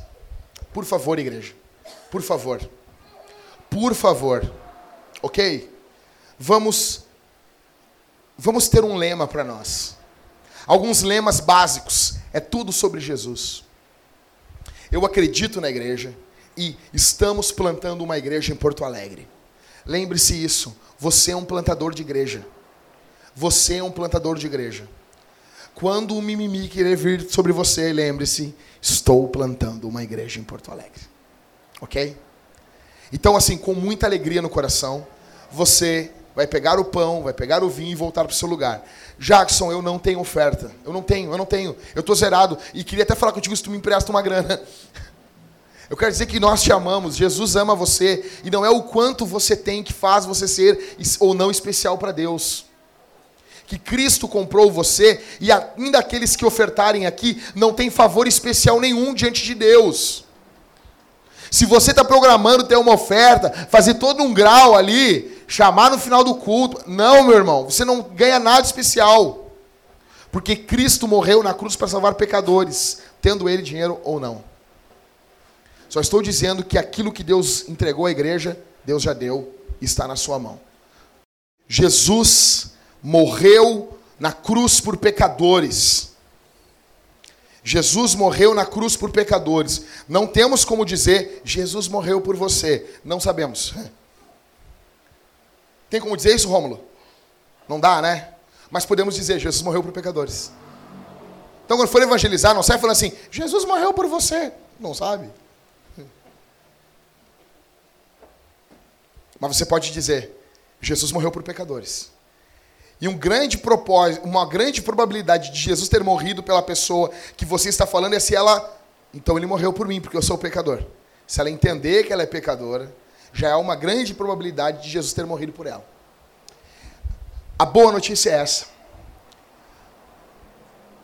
Por favor, igreja. Por favor. Por favor. Ok? Vamos vamos ter um lema para nós. Alguns lemas básicos, é tudo sobre Jesus. Eu acredito na igreja e estamos plantando uma igreja em Porto Alegre. Lembre-se isso, você é um plantador de igreja. Você é um plantador de igreja. Quando o mimimi querer vir sobre você, lembre-se, estou plantando uma igreja em Porto Alegre. OK? Então assim, com muita alegria no coração, você vai pegar o pão, vai pegar o vinho e voltar para o seu lugar. Jackson, eu não tenho oferta. Eu não tenho, eu não tenho. Eu estou zerado. E queria até falar contigo se tu me empresta uma grana. Eu quero dizer que nós te amamos, Jesus ama você, e não é o quanto você tem que faz você ser ou não especial para Deus. Que Cristo comprou você, e ainda aqueles que ofertarem aqui não tem favor especial nenhum diante de Deus. Se você está programando ter uma oferta, fazer todo um grau ali, chamar no final do culto. Não, meu irmão, você não ganha nada especial. Porque Cristo morreu na cruz para salvar pecadores, tendo ele dinheiro ou não. Só estou dizendo que aquilo que Deus entregou à igreja, Deus já deu está na sua mão. Jesus morreu na cruz por pecadores. Jesus morreu na cruz por pecadores. Não temos como dizer, Jesus morreu por você. Não sabemos. Tem como dizer isso, Rômulo? Não dá, né? Mas podemos dizer, Jesus morreu por pecadores. Então, quando for evangelizar, não sai falando assim, Jesus morreu por você. Não sabe? Mas você pode dizer, Jesus morreu por pecadores. E um grande propósito, uma grande probabilidade de Jesus ter morrido pela pessoa que você está falando é se ela, então ele morreu por mim, porque eu sou pecador. Se ela entender que ela é pecadora, já é uma grande probabilidade de Jesus ter morrido por ela. A boa notícia é essa.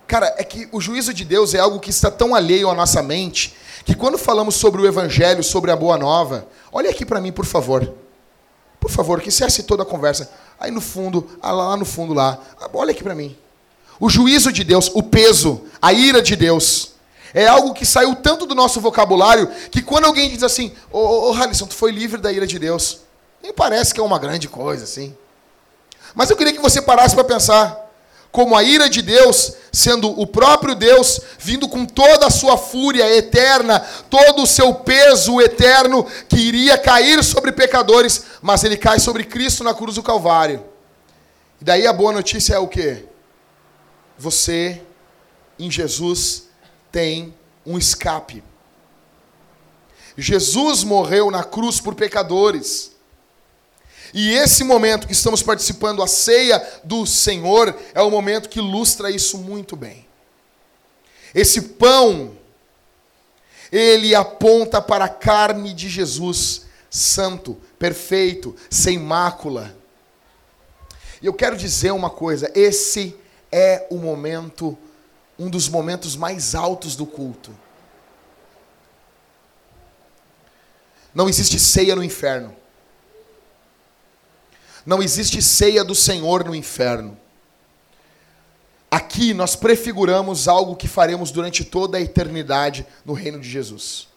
Cara, é que o juízo de Deus é algo que está tão alheio à nossa mente que quando falamos sobre o evangelho, sobre a boa nova, olha aqui para mim, por favor. Por favor, que cesse toda a conversa. Aí no fundo, ah, lá no fundo lá, olha aqui para mim. O juízo de Deus, o peso, a ira de Deus, é algo que saiu tanto do nosso vocabulário que quando alguém diz assim, ô, ô, ô Halisson, tu foi livre da ira de Deus, nem parece que é uma grande coisa assim. Mas eu queria que você parasse para pensar como a ira de Deus, sendo o próprio Deus, vindo com toda a sua fúria eterna, todo o seu peso eterno, que iria cair sobre pecadores, mas ele cai sobre Cristo na cruz do Calvário. E daí a boa notícia é o quê? Você, em Jesus, tem um escape. Jesus morreu na cruz por pecadores. E esse momento que estamos participando, a ceia do Senhor, é o momento que ilustra isso muito bem. Esse pão, ele aponta para a carne de Jesus, santo, perfeito, sem mácula. E eu quero dizer uma coisa: esse é o momento, um dos momentos mais altos do culto. Não existe ceia no inferno. Não existe ceia do Senhor no inferno. Aqui nós prefiguramos algo que faremos durante toda a eternidade no reino de Jesus.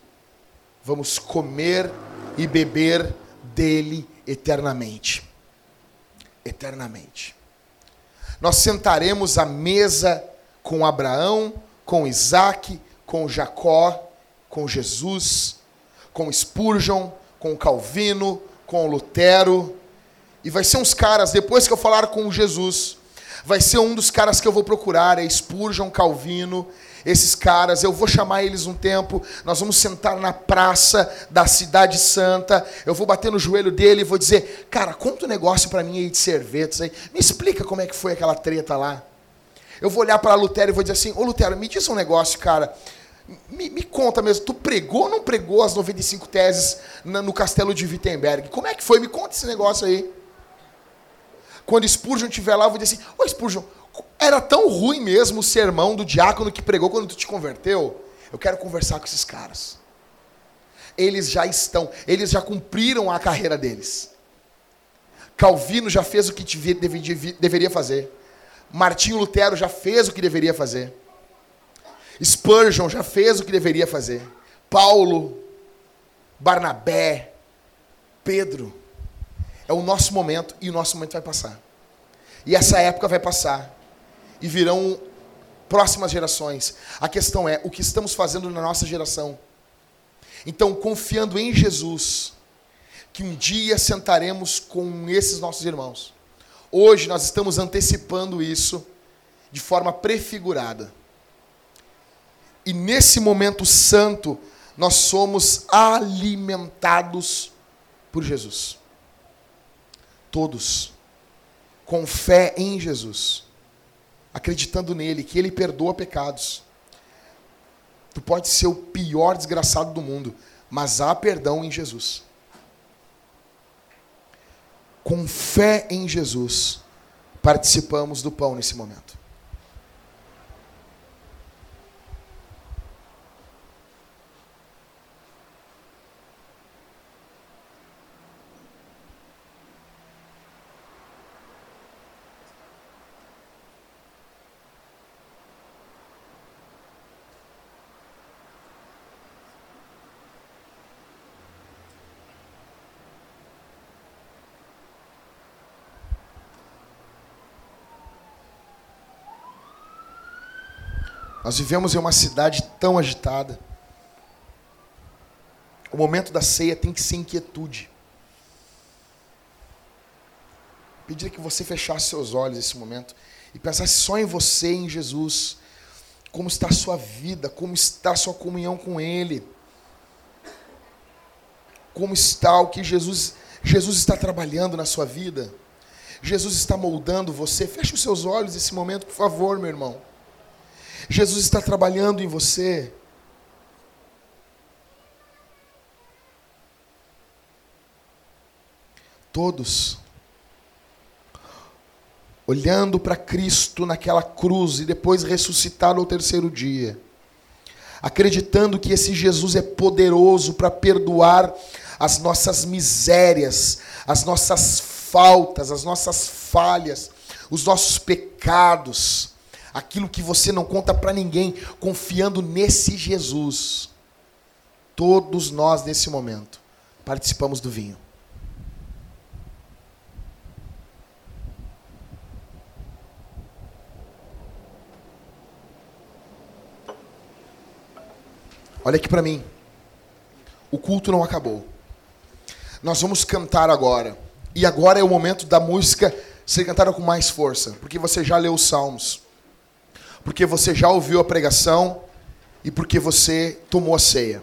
Vamos comer e beber dele eternamente. Eternamente. Nós sentaremos à mesa com Abraão, com Isaac, com Jacó, com Jesus, com Spurgeon, com Calvino, com Lutero, e vai ser uns caras, depois que eu falar com Jesus, vai ser um dos caras que eu vou procurar, é Spurgeon, Calvino, esses caras, eu vou chamar eles um tempo, nós vamos sentar na praça da cidade santa, eu vou bater no joelho dele e vou dizer, cara, conta um negócio para mim aí de servetos aí, me explica como é que foi aquela treta lá. Eu vou olhar para Lutero e vou dizer assim, ô Lutero, me diz um negócio, cara, me, me, conta mesmo, tu pregou ou não pregou as 95 teses no castelo de Wittenberg? Como é que foi? Me conta esse negócio aí. Quando Spurgeon estiver lá, eu vou dizer assim: Ô Spurgeon, era tão ruim mesmo o sermão do diácono que pregou quando tu te converteu? Eu quero conversar com esses caras. Eles já estão, eles já cumpriram a carreira deles. Calvino já fez o que deveria fazer. Martinho Lutero já fez o que deveria fazer. Spurgeon já fez o que deveria fazer. Paulo, Barnabé, Pedro. É o nosso momento e o nosso momento vai passar. E essa época vai passar. E virão próximas gerações. A questão é o que estamos fazendo na nossa geração. Então, confiando em Jesus, que um dia sentaremos com esses nossos irmãos. Hoje nós estamos antecipando isso de forma prefigurada. E nesse momento santo, nós somos alimentados por Jesus todos, com fé em Jesus, acreditando nele, que ele perdoa pecados. Tu pode ser o pior desgraçado do mundo, mas há perdão em Jesus. Com fé em Jesus, participamos do pão nesse momento. Nós vivemos em uma cidade tão agitada. O momento da ceia tem que ser inquietude. Pedir que você fechasse seus olhos nesse momento e pensasse só em você, em Jesus. Como está a sua vida, como está a sua comunhão com Ele. Como está o que Jesus, Jesus está trabalhando na sua vida. Jesus está moldando você. Feche os seus olhos nesse momento, por favor, meu irmão. Jesus está trabalhando em você. Todos. olhando para Cristo naquela cruz e depois ressuscitado ao terceiro dia, acreditando que esse Jesus é poderoso para perdoar as nossas misérias, as nossas faltas, as nossas falhas, os nossos pecados, aquilo que você não conta para ninguém, confiando nesse Jesus. Todos nós, nesse momento, participamos do vinho. Olha aqui para mim. O culto não acabou. Nós vamos cantar agora. E agora é o momento da música ser cantada com mais força, porque você já leu os salmos. Porque você já ouviu a pregação e porque você tomou a ceia.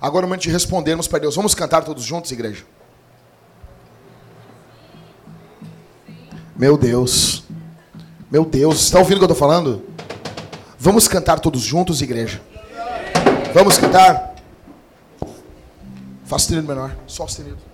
Agora é o momento de respondermos para Deus. Vamos cantar todos juntos, igreja? Meu Deus. Meu Deus, está ouvindo o que eu estou falando? Vamos cantar todos juntos, igreja? Vamos cantar? Fá sustenido menor, sol sustenido.